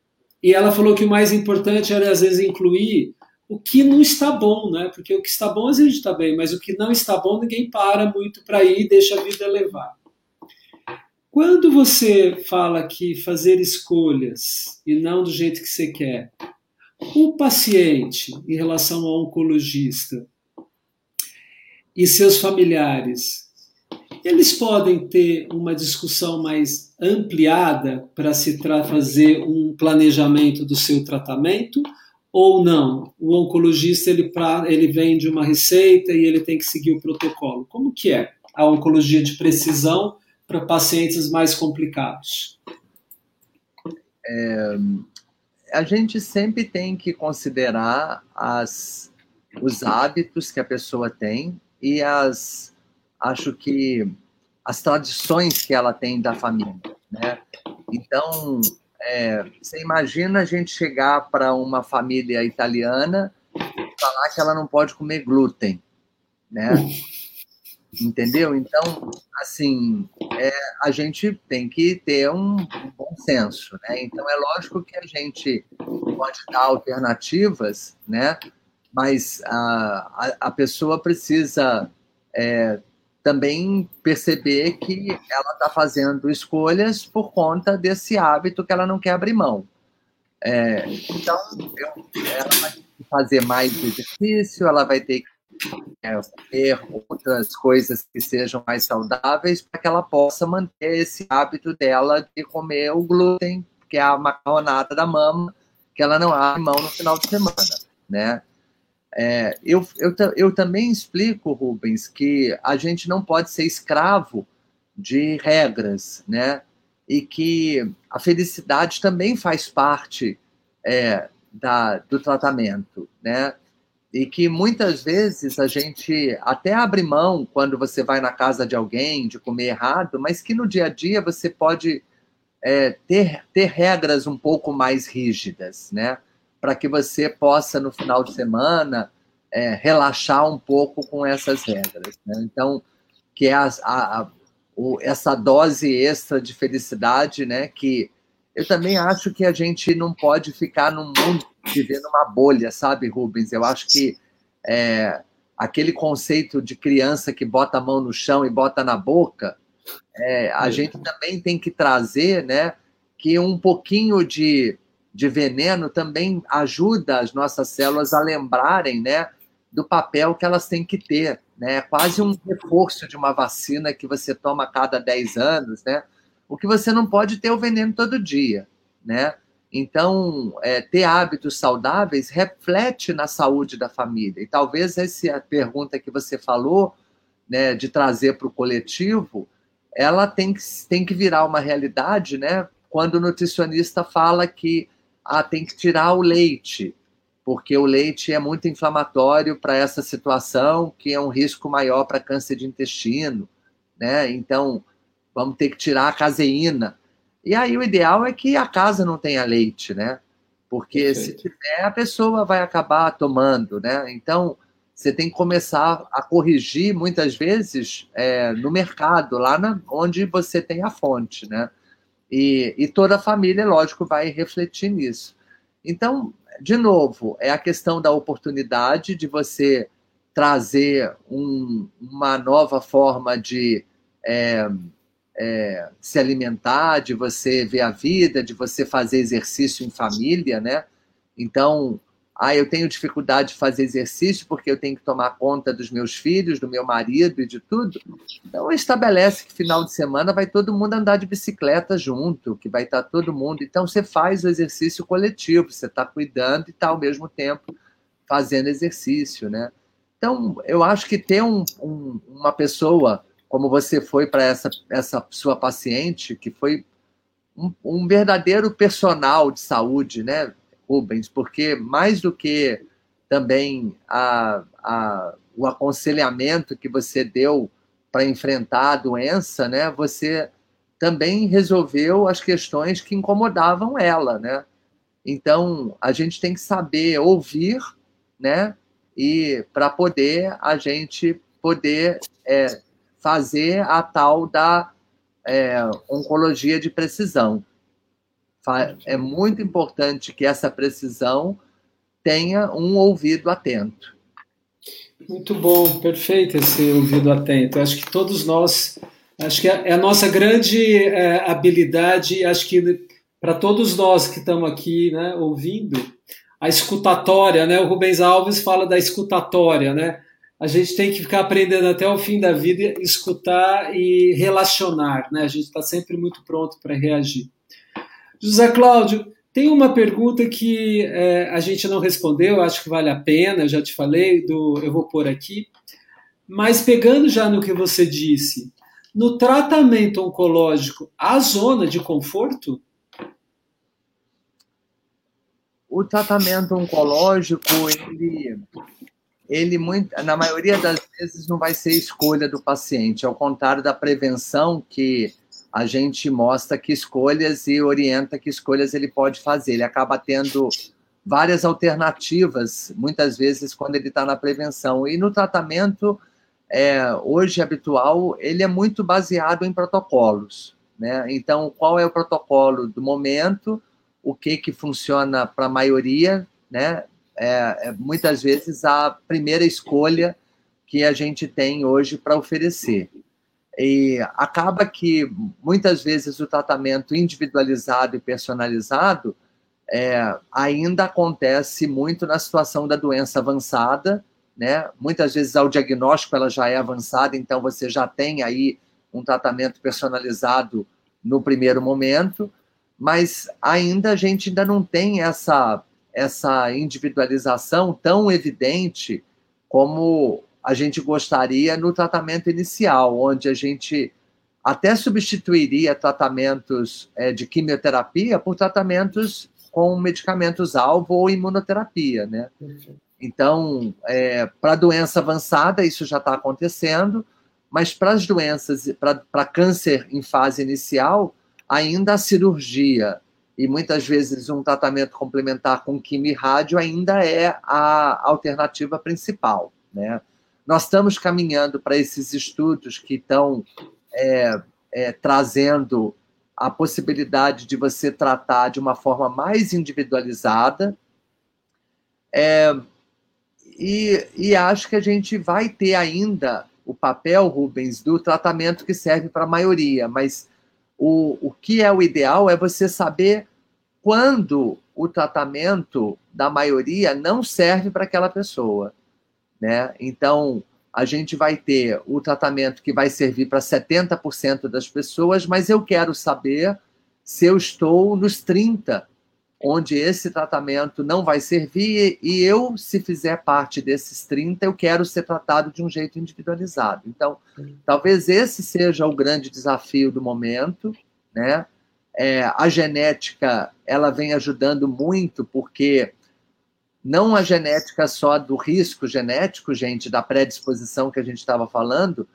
E ela falou que o mais importante era, às vezes, incluir o que não está bom, né? Porque o que está bom, às vezes, está bem, mas o que não está bom, ninguém para muito para ir e deixa a vida levar. Quando você fala que fazer escolhas e não do jeito que você quer, o paciente, em relação ao oncologista, e seus familiares, eles podem ter uma discussão mais ampliada para se fazer um planejamento do seu tratamento ou não? O oncologista ele, pra, ele vende uma receita e ele tem que seguir o protocolo. Como que é a oncologia de precisão para pacientes mais complicados? É, a gente sempre tem que considerar as, os hábitos que a pessoa tem e as acho que as tradições que ela tem da família, né? Então, é, você imagina a gente chegar para uma família italiana e falar que ela não pode comer glúten, né? Entendeu? Então, assim, é, a gente tem que ter um, bom senso, né? Então, é lógico que a gente pode dar alternativas, né? Mas a, a, a pessoa precisa é, também perceber que ela está fazendo escolhas por conta desse hábito que ela não quer abrir mão. É, então, eu, ela vai fazer mais exercício, ela vai ter que é, ter outras coisas que sejam mais saudáveis para que ela possa manter esse hábito dela de comer o glúten, que é a macarronada da mama, que ela não abre mão no final de semana, né? É, eu, eu, eu também explico, Rubens, que a gente não pode ser escravo de regras, né? E que a felicidade também faz parte é, da, do tratamento, né? E que muitas vezes a gente até abre mão quando você vai na casa de alguém de comer errado, mas que no dia a dia você pode é, ter, ter regras um pouco mais rígidas, né? Para que você possa, no final de semana, é, relaxar um pouco com essas regras. Né? Então, que é a, a, o, essa dose extra de felicidade, né? Que eu também acho que a gente não pode ficar num mundo vivendo uma bolha, sabe, Rubens? Eu acho que é, aquele conceito de criança que bota a mão no chão e bota na boca, é, a gente também tem que trazer, né? Que um pouquinho de, de veneno também ajuda as nossas células a lembrarem, né? Do papel que elas têm que ter, né? É quase um reforço de uma vacina que você toma a cada 10 anos, né? O que você não pode ter o veneno todo dia, né? Então, é, ter hábitos saudáveis reflete na saúde da família. E talvez essa é pergunta que você falou, né, de trazer para o coletivo, ela tem que, tem que virar uma realidade, né? Quando o nutricionista fala que ah, tem que tirar o leite, porque o leite é muito inflamatório para essa situação, que é um risco maior para câncer de intestino, né? Então, vamos ter que tirar a caseína. E aí o ideal é que a casa não tenha leite, né? Porque Perfeito. se tiver, a pessoa vai acabar tomando, né? Então, você tem que começar a corrigir, muitas vezes, é, no mercado, lá na, onde você tem a fonte, né? E, e toda a família, lógico, vai refletir nisso. Então, de novo, é a questão da oportunidade de você trazer um, uma nova forma de é, é, se alimentar, de você ver a vida, de você fazer exercício em família, né? Então, ah, eu tenho dificuldade de fazer exercício porque eu tenho que tomar conta dos meus filhos, do meu marido e de tudo. Então, estabelece que final de semana vai todo mundo andar de bicicleta junto, que vai estar todo mundo. Então, você faz o exercício coletivo, você está cuidando e está ao mesmo tempo fazendo exercício, né? Então, eu acho que ter um, um, uma pessoa como você foi para essa, essa sua paciente, que foi um, um, verdadeiro personal de saúde, né, Rubens? Porque mais do que também a, a, o aconselhamento que você deu para enfrentar a doença, né, você também resolveu as questões que incomodavam ela, né? Então, a gente tem que saber ouvir, né? E para poder a gente poder é, fazer a tal da é, oncologia de precisão. É muito importante que essa precisão tenha um ouvido atento. Muito bom, perfeito esse ouvido atento. Acho que todos nós, acho que é a nossa grande é, habilidade, acho que para todos nós que estamos aqui né, ouvindo, a escutatória, né? O Rubens Alves fala da escutatória, né? a gente tem que ficar aprendendo até o fim da vida, escutar e relacionar, né? A gente está sempre muito pronto para reagir. José Cláudio, tem uma pergunta que é, a gente não respondeu, acho que vale a pena, já te falei, do, eu vou pôr aqui. Mas pegando já no que você disse, no tratamento oncológico, há zona de conforto? O tratamento oncológico, ele ele muito, na maioria das vezes não vai ser escolha do paciente, ao contrário da prevenção que a gente mostra que escolhas e orienta que escolhas ele pode fazer. Ele acaba tendo várias alternativas, muitas vezes quando ele está na prevenção. E no tratamento, é, hoje habitual, ele é muito baseado em protocolos. Né? Então, qual é o protocolo do momento? O que que funciona para a maioria, né? é, é muitas vezes a primeira escolha que a gente tem hoje para oferecer. E acaba que muitas vezes o tratamento individualizado e personalizado é, ainda acontece muito na situação da doença avançada, né? Muitas vezes ao diagnóstico ela já é avançada, então você já tem aí um tratamento personalizado no primeiro momento, mas ainda a gente ainda não tem essa essa individualização tão evidente como a gente gostaria no tratamento inicial, onde a gente até substituiria tratamentos é, de quimioterapia por tratamentos com medicamentos-alvo ou imunoterapia, né? Então, é, para doença avançada, isso já está acontecendo, mas para as doenças, para câncer em fase inicial, ainda a cirurgia e muitas vezes um tratamento complementar com quimio e rádio ainda é a alternativa principal. Né? Nós estamos caminhando para esses estudos que estão é, é, trazendo a possibilidade de você tratar de uma forma mais individualizada. É, e, e acho que a gente vai ter ainda o papel, Rubens, do tratamento que serve para a maioria, mas o, o que é o ideal é você saber quando o tratamento da maioria não serve para aquela pessoa. Né? Então, a gente vai ter o tratamento que vai servir para 70% das pessoas, mas eu quero saber se eu estou nos 30%, onde esse tratamento não vai servir, e eu, se fizer parte desses 30, eu quero ser tratado de um jeito individualizado. Então, talvez esse seja o grande desafio do momento, né? É, a genética, ela vem ajudando muito, porque não a genética só do risco genético, gente, da predisposição que a gente estava falando,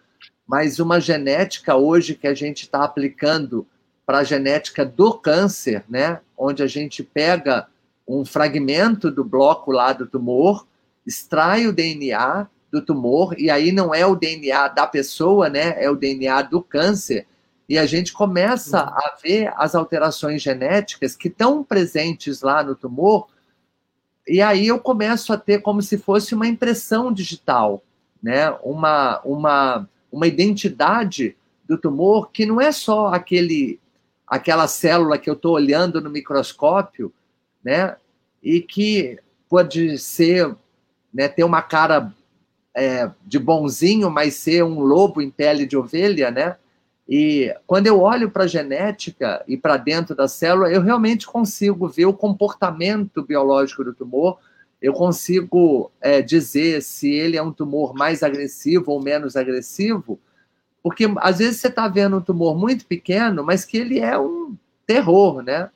mas uma genética hoje que a gente está aplicando para a genética do câncer, né? Onde a gente pega um fragmento do bloco lá do tumor, extrai o DNA do tumor, e aí não é o DNA da pessoa, né? É o DNA do câncer. E a gente começa uhum. a ver as alterações genéticas que estão presentes lá no tumor, e aí eu começo a ter como se fosse uma impressão digital, né? uma, uma, uma identidade do tumor que não é só aquele aquela célula que eu estou olhando no microscópio, né? E que pode ser, né, ter uma cara é, de bonzinho, mas ser um lobo em pele de ovelha, né? E quando eu olho para a genética e para dentro da célula, eu realmente consigo ver o comportamento biológico do tumor, eu consigo é, dizer se ele é um tumor mais agressivo ou menos agressivo, porque às vezes você está vendo um tumor muito pequeno, mas que ele é um terror, né?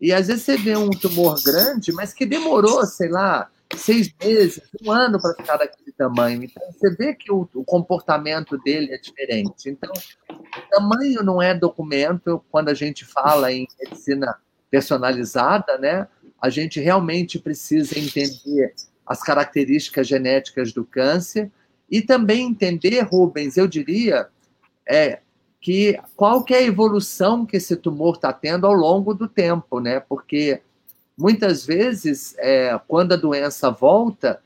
E às vezes você vê um tumor grande, mas que demorou, sei lá, seis meses, um ano para ficar daquele tamanho. Então, você vê que o, o, comportamento dele é diferente. Então, tamanho não é documento quando a gente fala em medicina personalizada, né? A gente realmente precisa entender as características genéticas do câncer e também entender, Rubens, eu diria, é, que qual que é a evolução que esse tumor está tendo ao longo do tempo, né? Porque muitas vezes, é, quando a doença volta,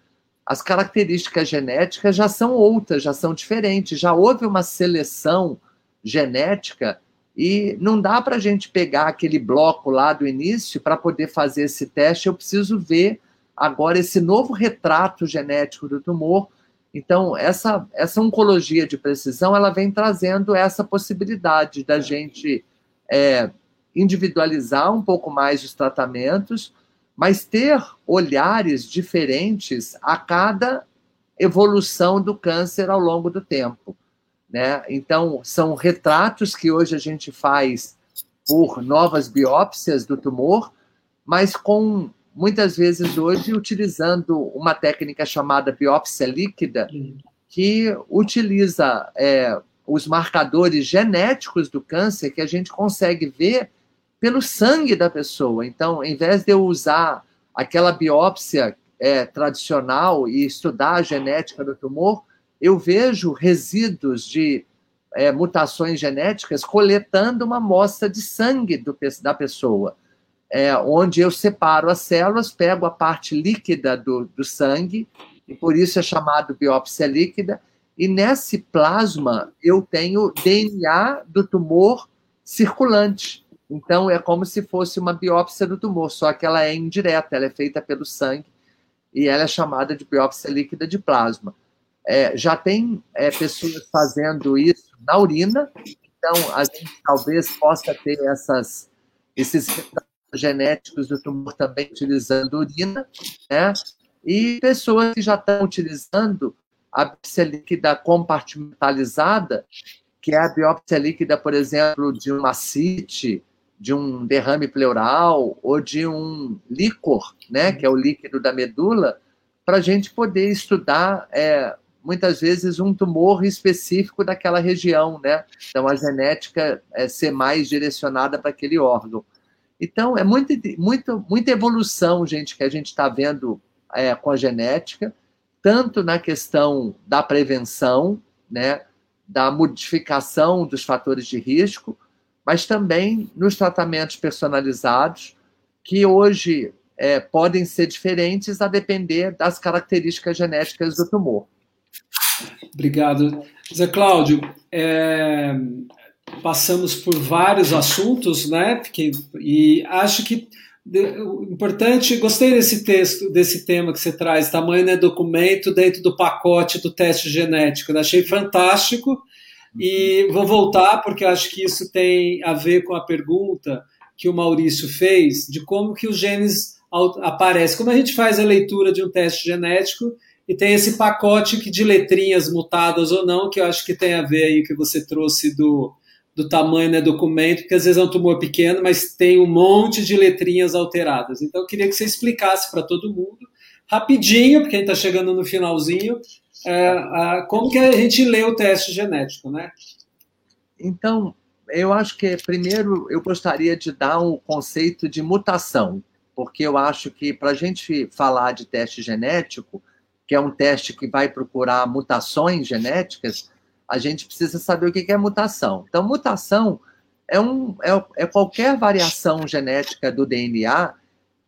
as características genéticas já são outras, já são diferentes, já houve uma seleção genética e não dá para a gente pegar aquele bloco lá do início para poder fazer esse teste. Eu preciso ver agora esse novo retrato genético do tumor. Então, essa, essa oncologia de precisão ela vem trazendo essa possibilidade da gente é, individualizar um pouco mais os tratamentos, mas ter olhares diferentes a cada evolução do câncer ao longo do tempo. Né? Então, são retratos que hoje a gente faz por novas biópsias do tumor, mas com muitas vezes hoje utilizando uma técnica chamada biópsia líquida, que utiliza é, os marcadores genéticos do câncer que a gente consegue ver pelo sangue da pessoa. Então, em vez de eu usar aquela biópsia é, tradicional e estudar a genética do tumor, eu vejo resíduos de é, mutações genéticas coletando uma amostra de sangue do, da pessoa, é, onde eu separo as células, pego a parte líquida do, do sangue, e por isso é chamado biópsia líquida, e nesse plasma eu tenho DNA do tumor circulante. Então, é como se fosse uma biópsia do tumor, só que ela é indireta, ela é feita pelo sangue e ela é chamada de biópsia líquida de plasma. É, já tem é, pessoas fazendo isso na urina, então a gente talvez possa ter essas, esses genéticos do tumor também utilizando urina, né? E pessoas que já estão utilizando a biópsia líquida compartimentalizada, que é a biópsia líquida, por exemplo, de uma CIT, de um derrame pleural ou de um líquor, né, que é o líquido da medula, para a gente poder estudar é, muitas vezes um tumor específico daquela região, né? Então a genética é ser mais direcionada para aquele órgão. Então é muito, muito, muita evolução, gente, que a gente está vendo é, com a genética, tanto na questão da prevenção, né? da modificação dos fatores de risco, mas também nos tratamentos personalizados, que hoje é, podem ser diferentes a depender das características genéticas do tumor. Obrigado. Zé Cláudio, é, passamos por vários assuntos, né? E acho que importante, gostei desse texto, desse tema que você traz, tamanho é documento dentro do pacote do teste genético. Eu achei fantástico e vou voltar porque acho que isso tem a ver com a pergunta que o Maurício fez de como que os genes aparecem. Como a gente faz a leitura de um teste genético e tem esse pacote que de letrinhas mutadas ou não, que eu acho que tem a ver aí que você trouxe do do tamanho né, documento, porque às vezes é um tumor pequeno, mas tem um monte de letrinhas alteradas. Então, eu queria que você explicasse para todo mundo, rapidinho, porque a gente está chegando no finalzinho, é, como que a gente lê o teste genético, né? Então, eu acho que primeiro eu gostaria de dar um conceito de mutação, porque eu acho que para a gente falar de teste genético, que é um teste que vai procurar mutações genéticas, a gente precisa saber o que é mutação. Então, mutação é, um, é, é qualquer variação genética do DNA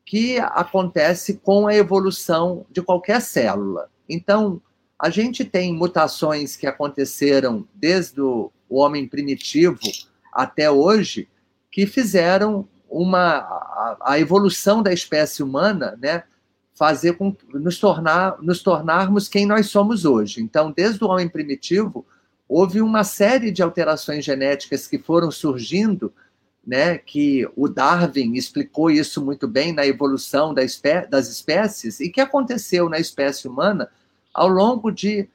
que acontece com a evolução de qualquer célula. Então, a gente tem mutações que aconteceram desde o homem primitivo até hoje, que fizeram uma a, a evolução da espécie humana, né, fazer com nos tornar nos tornarmos quem nós somos hoje. Então, desde o homem primitivo, houve uma série de alterações genéticas que foram surgindo, né, que o Darwin explicou isso muito bem na evolução das espécies, e que aconteceu na espécie humana ao longo de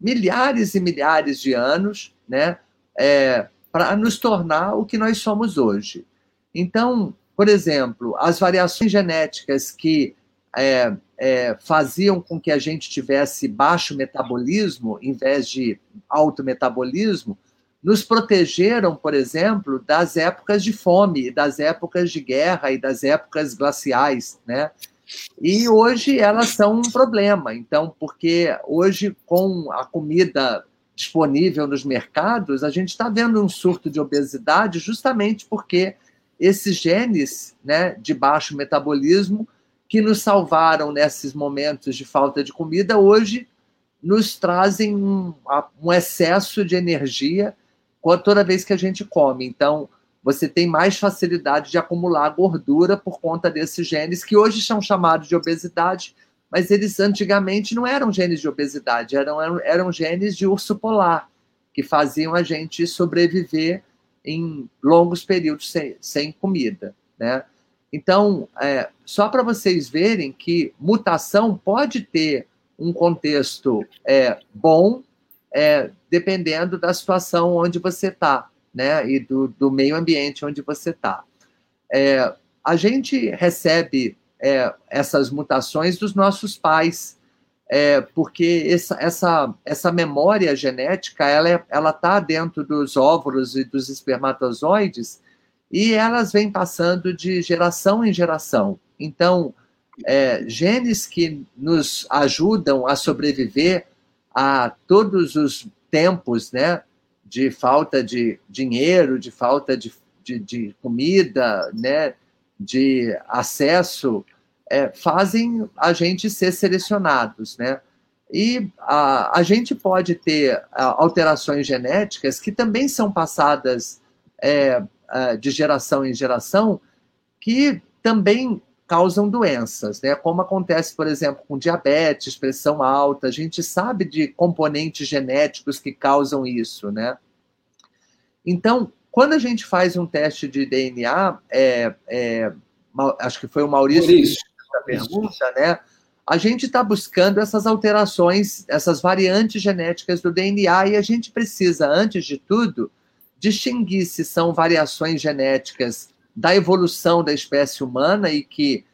milhares e milhares de anos, né, é, para nos tornar o que nós somos hoje. Então, por exemplo, as variações genéticas que é, é, faziam com que a gente tivesse baixo metabolismo em vez de alto metabolismo, nos protegeram, por exemplo, das épocas de fome, das épocas de guerra e das épocas glaciais, né? E hoje elas são um problema. Então, porque hoje com a comida disponível nos mercados, a gente está vendo um surto de obesidade justamente porque esses genes, né, de baixo metabolismo que nos salvaram nesses momentos de falta de comida, hoje nos trazem um, um excesso de energia toda vez que a gente come. Então, você tem mais facilidade de acumular gordura por conta desses genes, que hoje são chamados de obesidade, mas eles antigamente não eram genes de obesidade, eram, eram, eram genes de urso polar, que faziam a gente sobreviver em longos períodos sem, sem comida. Né? Então, é, só para vocês verem que mutação pode ter um contexto é, bom, é, dependendo da situação onde você está, né? E do, do, meio ambiente onde você está. É, a gente recebe é, essas mutações dos nossos pais, é, porque essa, essa, essa memória genética ela ela está dentro dos óvulos e dos espermatozoides e elas vêm passando de geração em geração. Então, é, genes que nos ajudam a sobreviver a todos os tempos, né, de falta de dinheiro, de falta de, de, de comida, né, de acesso, é, fazem a gente ser selecionados, né? E a, a gente pode ter alterações genéticas que também são passadas é, uh, de geração em geração que também causam doenças, né? Como acontece, por exemplo, com diabetes, pressão alta, a gente sabe de componentes genéticos que causam isso, né? Então, quando a gente faz um teste de DNA, é, é, acho que foi o Maurício, Maurício. que fez essa pergunta, né? A gente está buscando essas alterações, essas variantes genéticas do DNA e a gente precisa, antes de tudo, distinguir se são variações genéticas da evolução da espécie humana e que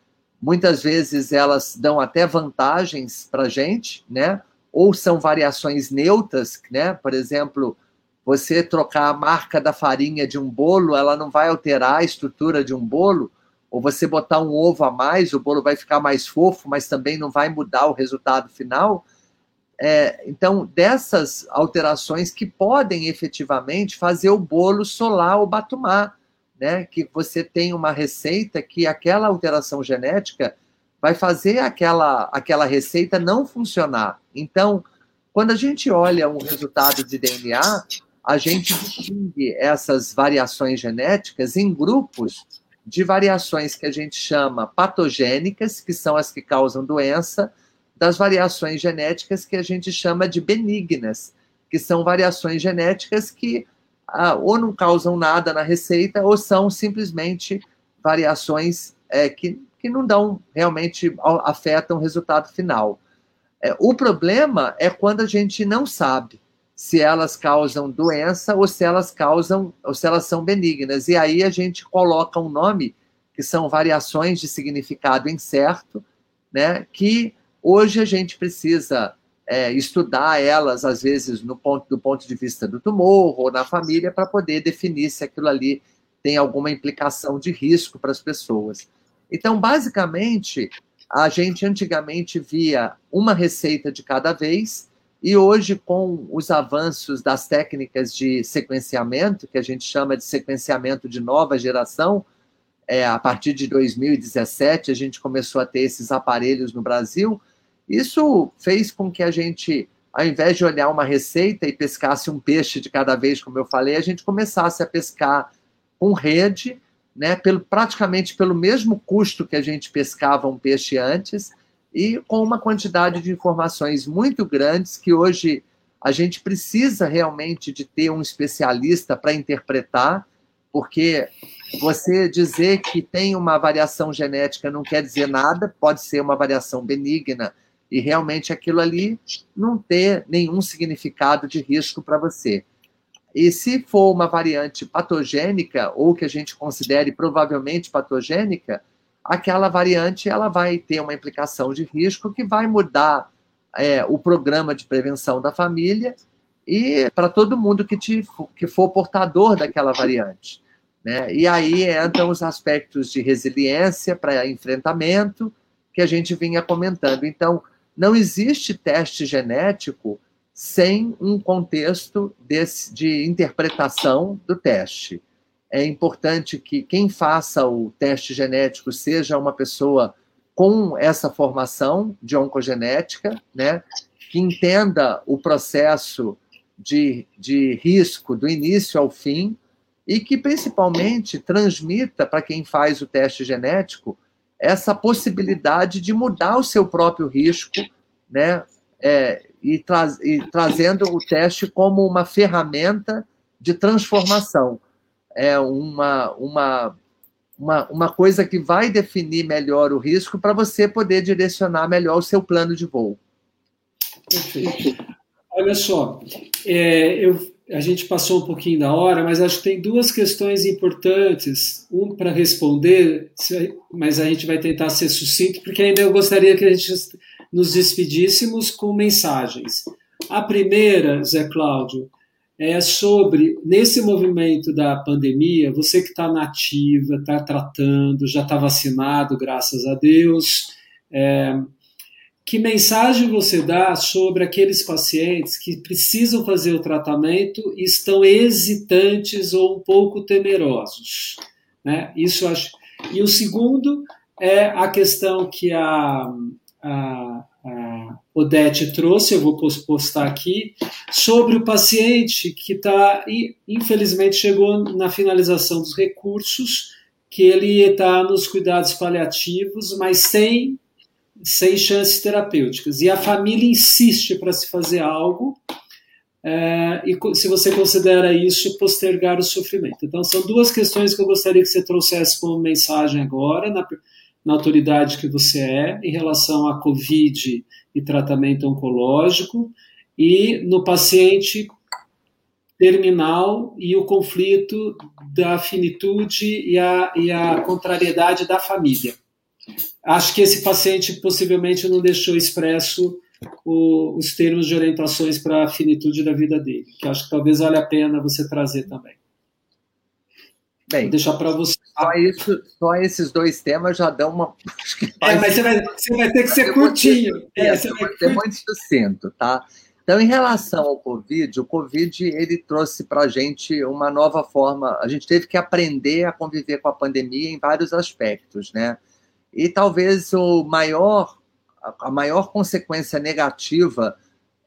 muitas vezes elas dão até vantagens para a gente, né? Ou são variações neutras, né? Por exemplo, você trocar a marca da farinha de um bolo, ela não vai alterar a estrutura de um bolo, ou você botar um ovo a mais, o bolo vai ficar mais fofo, mas também não vai mudar o resultado final. é, então, dessas alterações que podem efetivamente fazer o bolo solar ou batumar, né? Que você tem uma receita que aquela alteração genética vai fazer aquela, aquela receita não funcionar. Então, quando a gente olha um resultado de DNA, a gente distingue essas variações genéticas em grupos de variações que a gente chama patogênicas, que são as que causam doença, das variações genéticas que a gente chama de benignas, que são variações genéticas que ou não causam nada na receita ou são simplesmente variações é, que, que não dão realmente afetam o resultado final. É, o problema é quando a gente não sabe se elas causam doença ou se elas causam ou se elas são benignas. E aí a gente coloca um nome que são variações de significado incerto, né, que Hoje a gente precisa é, estudar elas, às vezes, no ponto, do ponto de vista do tumor ou na família, para poder definir se aquilo ali tem alguma implicação de risco para as pessoas. Então, basicamente, a gente antigamente via uma receita de cada vez, e hoje, com os avanços das técnicas de sequenciamento, que a gente chama de sequenciamento de nova geração, é, a partir de 2017, a gente começou a ter esses aparelhos no Brasil. Isso fez com que a gente, ao invés de olhar uma receita e pescasse um peixe de cada vez, como eu falei, a gente começasse a pescar com rede, né, pelo, praticamente pelo mesmo custo que a gente pescava um peixe antes, e com uma quantidade de informações muito grandes que hoje a gente precisa realmente de ter um especialista para interpretar, porque você dizer que tem uma variação genética não quer dizer nada, pode ser uma variação benigna e realmente aquilo ali não ter nenhum significado de risco para você. E se for uma variante patogênica ou que a gente considere provavelmente patogênica, aquela variante ela vai ter uma implicação de risco que vai mudar é, o programa de prevenção da família e para todo mundo que, te, que for portador daquela variante. Né? E aí entram os aspectos de resiliência para enfrentamento que a gente vinha comentando. Então, não existe teste genético sem um contexto desse, de interpretação do teste. É importante que quem faça o teste genético seja uma pessoa com essa formação de oncogenética, né, que entenda o processo de, de risco do início ao fim, e que principalmente transmita para quem faz o teste genético essa possibilidade de mudar o seu próprio risco, né? É, e, tra e trazendo o teste como uma ferramenta de transformação. É uma, uma, uma, uma coisa que vai definir melhor o risco para você poder direcionar melhor o seu plano de voo. Perfeito. Olha só, é, eu a gente passou um pouquinho da hora, mas acho que tem duas questões importantes. Um para responder, mas a gente vai tentar ser sucinto, porque ainda eu gostaria que a gente nos despedíssemos com mensagens. A primeira, Zé Cláudio, é sobre, nesse movimento da pandemia, você que está nativa, está tratando, já está vacinado, graças a Deus. É, que mensagem você dá sobre aqueles pacientes que precisam fazer o tratamento e estão hesitantes ou um pouco temerosos? Né? Isso acho. E o segundo é a questão que a, a, a Odete trouxe, eu vou postar aqui, sobre o paciente que está, infelizmente, chegou na finalização dos recursos, que ele está nos cuidados paliativos, mas sem sem chances terapêuticas. E a família insiste para se fazer algo, é, e se você considera isso postergar o sofrimento. Então, são duas questões que eu gostaria que você trouxesse como mensagem agora, na, na autoridade que você é, em relação à Covid e tratamento oncológico, e no paciente terminal e o conflito da finitude e a, e a contrariedade da família acho que esse paciente possivelmente não deixou expresso o, os termos de orientações para a finitude da vida dele, que acho que talvez valha a pena você trazer também. Bem, Vou deixar para você. Só, isso, só esses dois temas já dão uma. É, mas você vai, você vai ter que ser curtinho. É, você vai ter muito sucinto, tá? Então, em relação ao Covid, o Covid ele trouxe para a gente uma nova forma. A gente teve que aprender a conviver com a pandemia em vários aspectos, né? E talvez o maior, a maior consequência negativa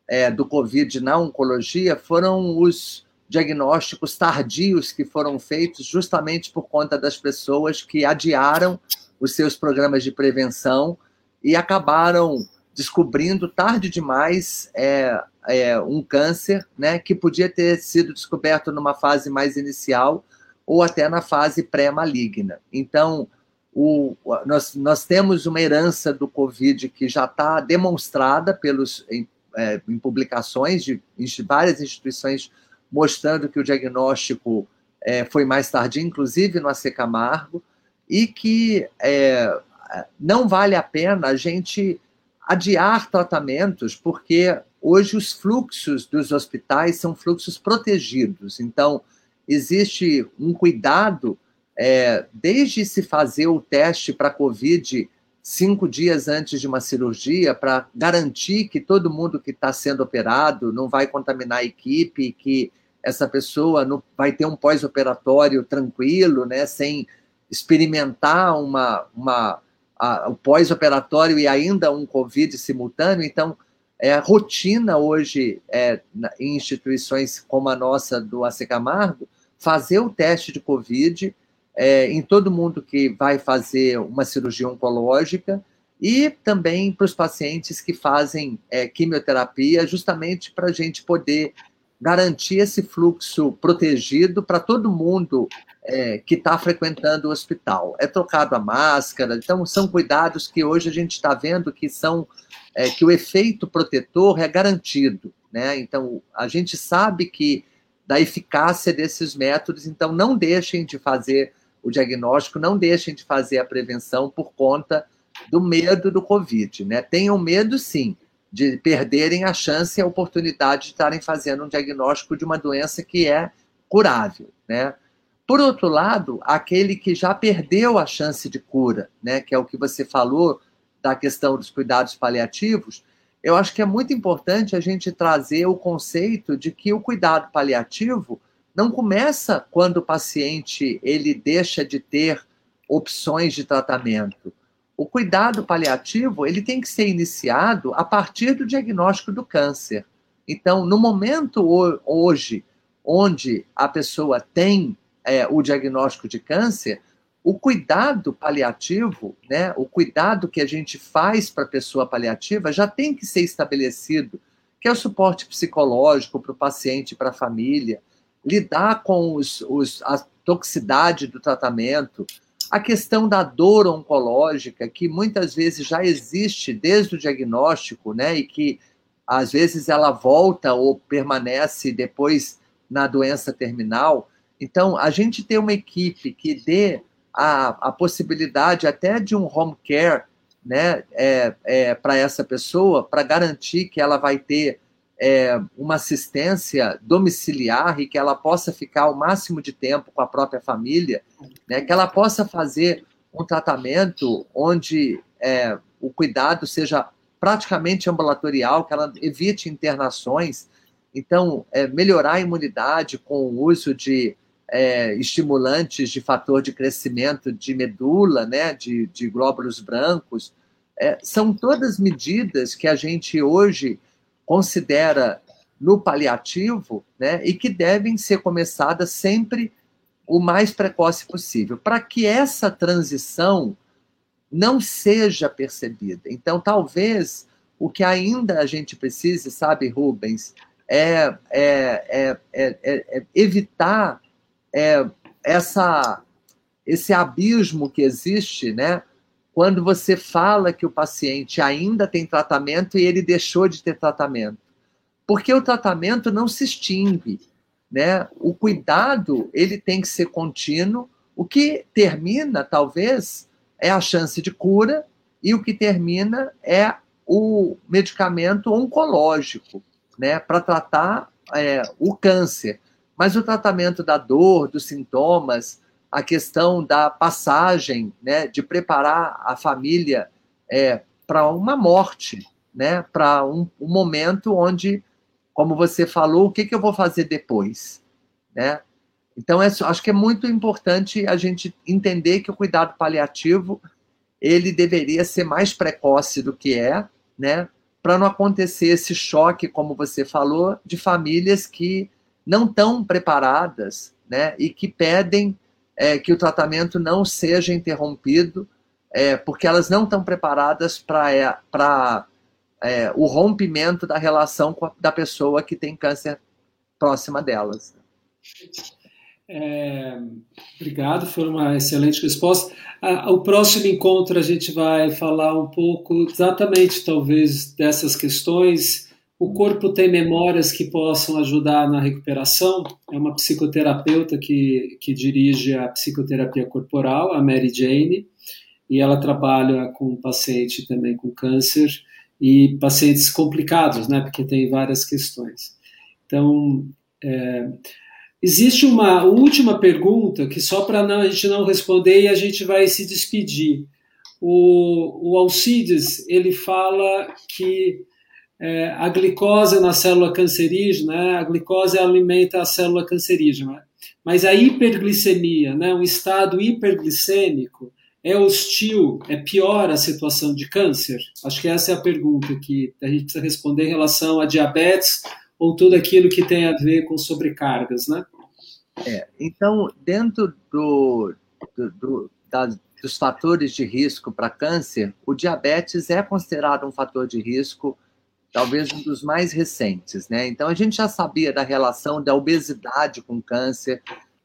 é, do Covid na oncologia foram os diagnósticos tardios que foram feitos justamente por conta das pessoas que adiaram os seus programas de prevenção e acabaram descobrindo tarde demais é, é, um câncer, né, que podia ter sido descoberto numa fase mais inicial ou até na fase pré-maligna. Então, o, nós, nós temos uma herança do Covid que já está demonstrada pelos, em, é, em publicações de, várias instituições mostrando que o diagnóstico é, foi mais tardio, inclusive no AC Camargo, e que é, não vale a pena a gente adiar tratamentos, porque hoje os fluxos dos hospitais são fluxos protegidos. Então, existe um cuidado, é, desde se fazer o teste para Covid cinco dias antes de uma cirurgia para garantir que todo mundo que está sendo operado não vai contaminar a equipe, que essa pessoa não, vai ter um pós-operatório tranquilo, né, sem experimentar uma, uma, a, o pós-operatório e ainda um Covid simultâneo. Então, é a rotina hoje é, em instituições como a nossa do AC Camargo fazer o teste de Covid é, em todo mundo que vai fazer uma cirurgia oncológica e também para os pacientes que fazem é, quimioterapia, justamente para a gente poder garantir esse fluxo protegido para todo mundo é, que está frequentando o hospital. É trocado a máscara, então são cuidados que hoje a gente está vendo que são é, que o efeito protetor é garantido, né? Então a gente sabe que da eficácia desses métodos, então não deixem de fazer o diagnóstico, não deixem de fazer a prevenção por conta do medo do Covid, né? Tenham medo sim, de perderem a chance e a oportunidade de estarem fazendo um diagnóstico de uma doença que é curável, né? Por outro lado, aquele que já perdeu a chance de cura, né, que é o que você falou da questão dos cuidados paliativos, eu acho que é muito importante a gente trazer o conceito de que o cuidado paliativo não começa quando o paciente ele deixa de ter opções de tratamento o cuidado paliativo ele tem que ser iniciado a partir do diagnóstico do câncer. Então, no momento hoje onde a pessoa tem é, o diagnóstico de câncer, o cuidado paliativo, né, o cuidado que a gente faz para a pessoa paliativa já tem que ser estabelecido, que é o suporte psicológico para o paciente, para a família, lidar com os, os, a toxicidade do tratamento, a questão da dor oncológica, que muitas vezes já existe desde o diagnóstico, né, e que às vezes ela volta ou permanece depois na doença terminal. Então, a gente ter uma equipe que dê a, a possibilidade até de um home care né, é, é, para essa pessoa, para garantir que ela vai ter é, uma assistência domiciliar e que ela possa ficar o máximo de tempo com a própria família, né, que ela possa fazer um tratamento onde é, o cuidado seja praticamente ambulatorial, que ela evite internações. Então, é, melhorar a imunidade com o uso de é, estimulantes de fator de crescimento de medula, né, de, de glóbulos brancos, é, são todas medidas que a gente hoje considera no paliativo, né, e que devem ser começadas sempre o mais precoce possível, para que essa transição não seja percebida. Então, talvez o que ainda a gente precise, sabe, Rubens, é, é, é, é evitar essa, esse abismo que existe, né? Quando você fala que o paciente ainda tem tratamento e ele deixou de ter tratamento. Porque o tratamento não se extingue, né? O cuidado, ele tem que ser contínuo. O que termina, talvez, é a chance de cura e o que termina é o medicamento oncológico, né, para tratar é, o câncer. Mas o tratamento da dor, dos sintomas, a questão da passagem, né, de preparar a família é, para uma morte, né, para um, um, momento onde, como você falou, o que, que eu vou fazer depois, né? Então, é, acho que é muito importante a gente entender que o cuidado paliativo ele deveria ser mais precoce do que é, né? Para não acontecer esse choque, como você falou, de famílias que não estão preparadas, né? E que pedem é, que o tratamento não seja interrompido, é, porque elas não estão preparadas para é, é, o rompimento da relação a, da pessoa que tem câncer próxima delas. É, obrigado, foi uma excelente resposta. O próximo encontro a gente vai falar um pouco exatamente, talvez, dessas questões. O corpo tem memórias que possam ajudar na recuperação. É uma psicoterapeuta que, que dirige a psicoterapia corporal, a Mary Jane, e ela trabalha com paciente também com câncer e pacientes complicados, né, porque tem várias questões. Então, é, Existe uma última pergunta que só para a gente não responder e a gente vai se despedir. O, o Alcides ele fala que é, a glicose na célula cancerígena, né, a glicose alimenta a célula cancerígena, mas a hiperglicemia, né, um estado hiperglicêmico, é hostil, é pior a situação de câncer? Acho que essa é a pergunta que a gente precisa responder em relação a diabetes ou tudo aquilo que tem a ver com sobrecargas, né? É, então, dentro do, do, do das, dos fatores de risco para câncer, o diabetes é considerado um fator de risco, talvez um dos mais recentes, né? Então, a gente já sabia da relação da obesidade com câncer,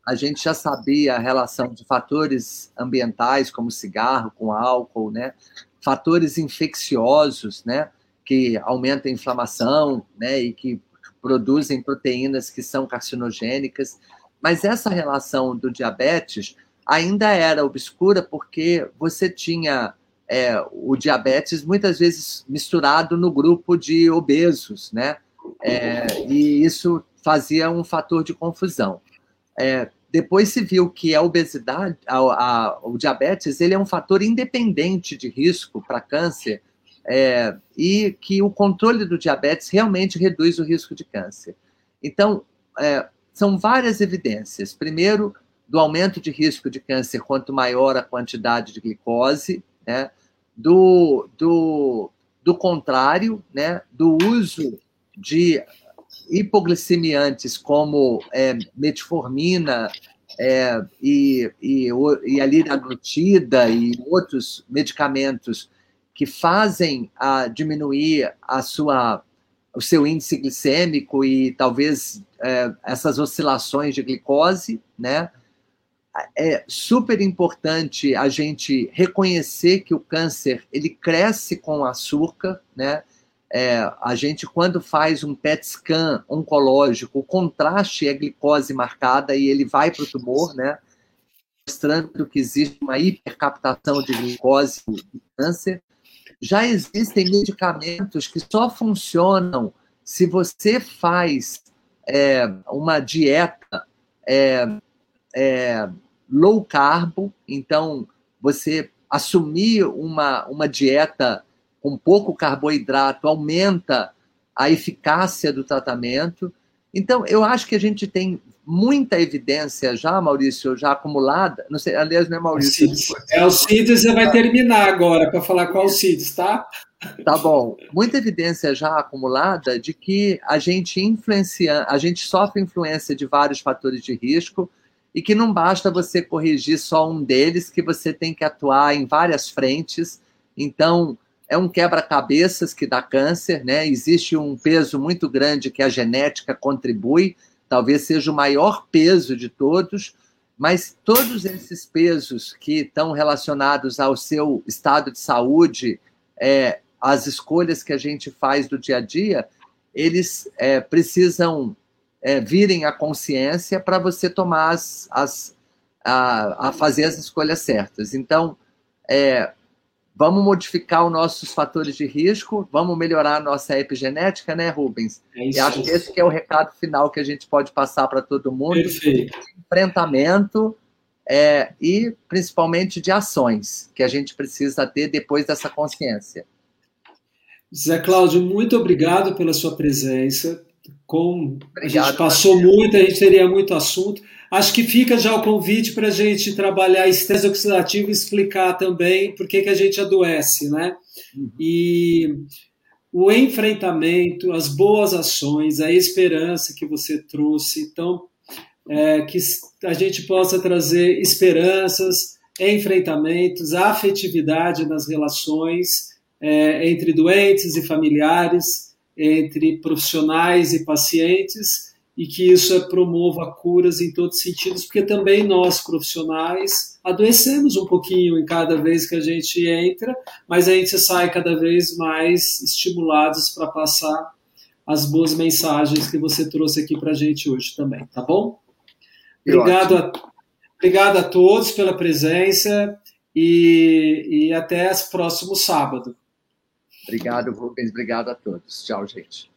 a gente já sabia a relação de fatores ambientais, como cigarro, com álcool, né? Fatores infecciosos, né? Que aumentam a inflamação, né? E que produzem proteínas que são carcinogênicas. Mas essa relação do diabetes ainda era obscura porque você tinha é, o diabetes muitas vezes misturado no grupo de obesos, né? É, e isso fazia um fator de confusão. É, depois se viu que a obesidade, a, a, o diabetes, ele é um fator independente de risco para câncer é, e que o controle do diabetes realmente reduz o risco de câncer. Então, é, são várias evidências. Primeiro, do aumento de risco de câncer quanto maior a quantidade de glicose, né? do, do, do contrário, né? do uso de hipoglicemiantes como é, metformina é, e, e, e a liraglutida e outros medicamentos que fazem a diminuir a sua, o seu índice glicêmico e talvez é, essas oscilações de glicose, né? É super importante a gente reconhecer que o câncer ele cresce com açúcar, né? É, a gente, quando faz um PET scan oncológico, o contraste é glicose marcada e ele vai para o tumor, né? Mostrando que existe uma hipercaptação de glicose no câncer já existem medicamentos que só funcionam se você faz é, uma dieta é, é, low carb, então você assumir uma, uma dieta com pouco carboidrato aumenta a eficácia do tratamento. Então, eu acho que a gente tem muita evidência já, Maurício, já acumulada. Não sei, aliás, não é Maurício. É o Cides, você vai terminar agora para falar qual o Cides, tá? Tá bom. Muita evidência já acumulada de que a gente influencia, a gente sofre influência de vários fatores de risco e que não basta você corrigir só um deles, que você tem que atuar em várias frentes. Então, é um quebra-cabeças que dá câncer, né? Existe um peso muito grande que a genética contribui, talvez seja o maior peso de todos, mas todos esses pesos que estão relacionados ao seu estado de saúde, é, as escolhas que a gente faz do dia a dia, eles é, precisam é, virem à consciência para você tomar as, as a, a, fazer as escolhas certas. Então, é, Vamos modificar os nossos fatores de risco, vamos melhorar a nossa epigenética, né, Rubens? É isso. E acho que esse que é o recado final que a gente pode passar para todo mundo. Perfeito. Enfrentamento é, e principalmente de ações que a gente precisa ter depois dessa consciência. Zé Cláudio, muito obrigado pela sua presença. Com, obrigado, a gente passou muito, a gente teria muito assunto. Acho que fica já o convite para a gente trabalhar estresse oxidativo e explicar também por que, que a gente adoece, né? Uhum. E o enfrentamento, as boas ações, a esperança que você trouxe. Então, é, que a gente possa trazer esperanças, enfrentamentos, afetividade nas relações é, entre doentes e familiares, entre profissionais e pacientes, e que isso promova curas em todos os sentidos, porque também nós, profissionais, adoecemos um pouquinho em cada vez que a gente entra, mas a gente sai cada vez mais estimulados para passar as boas mensagens que você trouxe aqui para a gente hoje também, tá bom? Obrigado a, obrigado a todos pela presença e, e até o próximo sábado. Obrigado, Rubens. Obrigado a todos. Tchau, gente.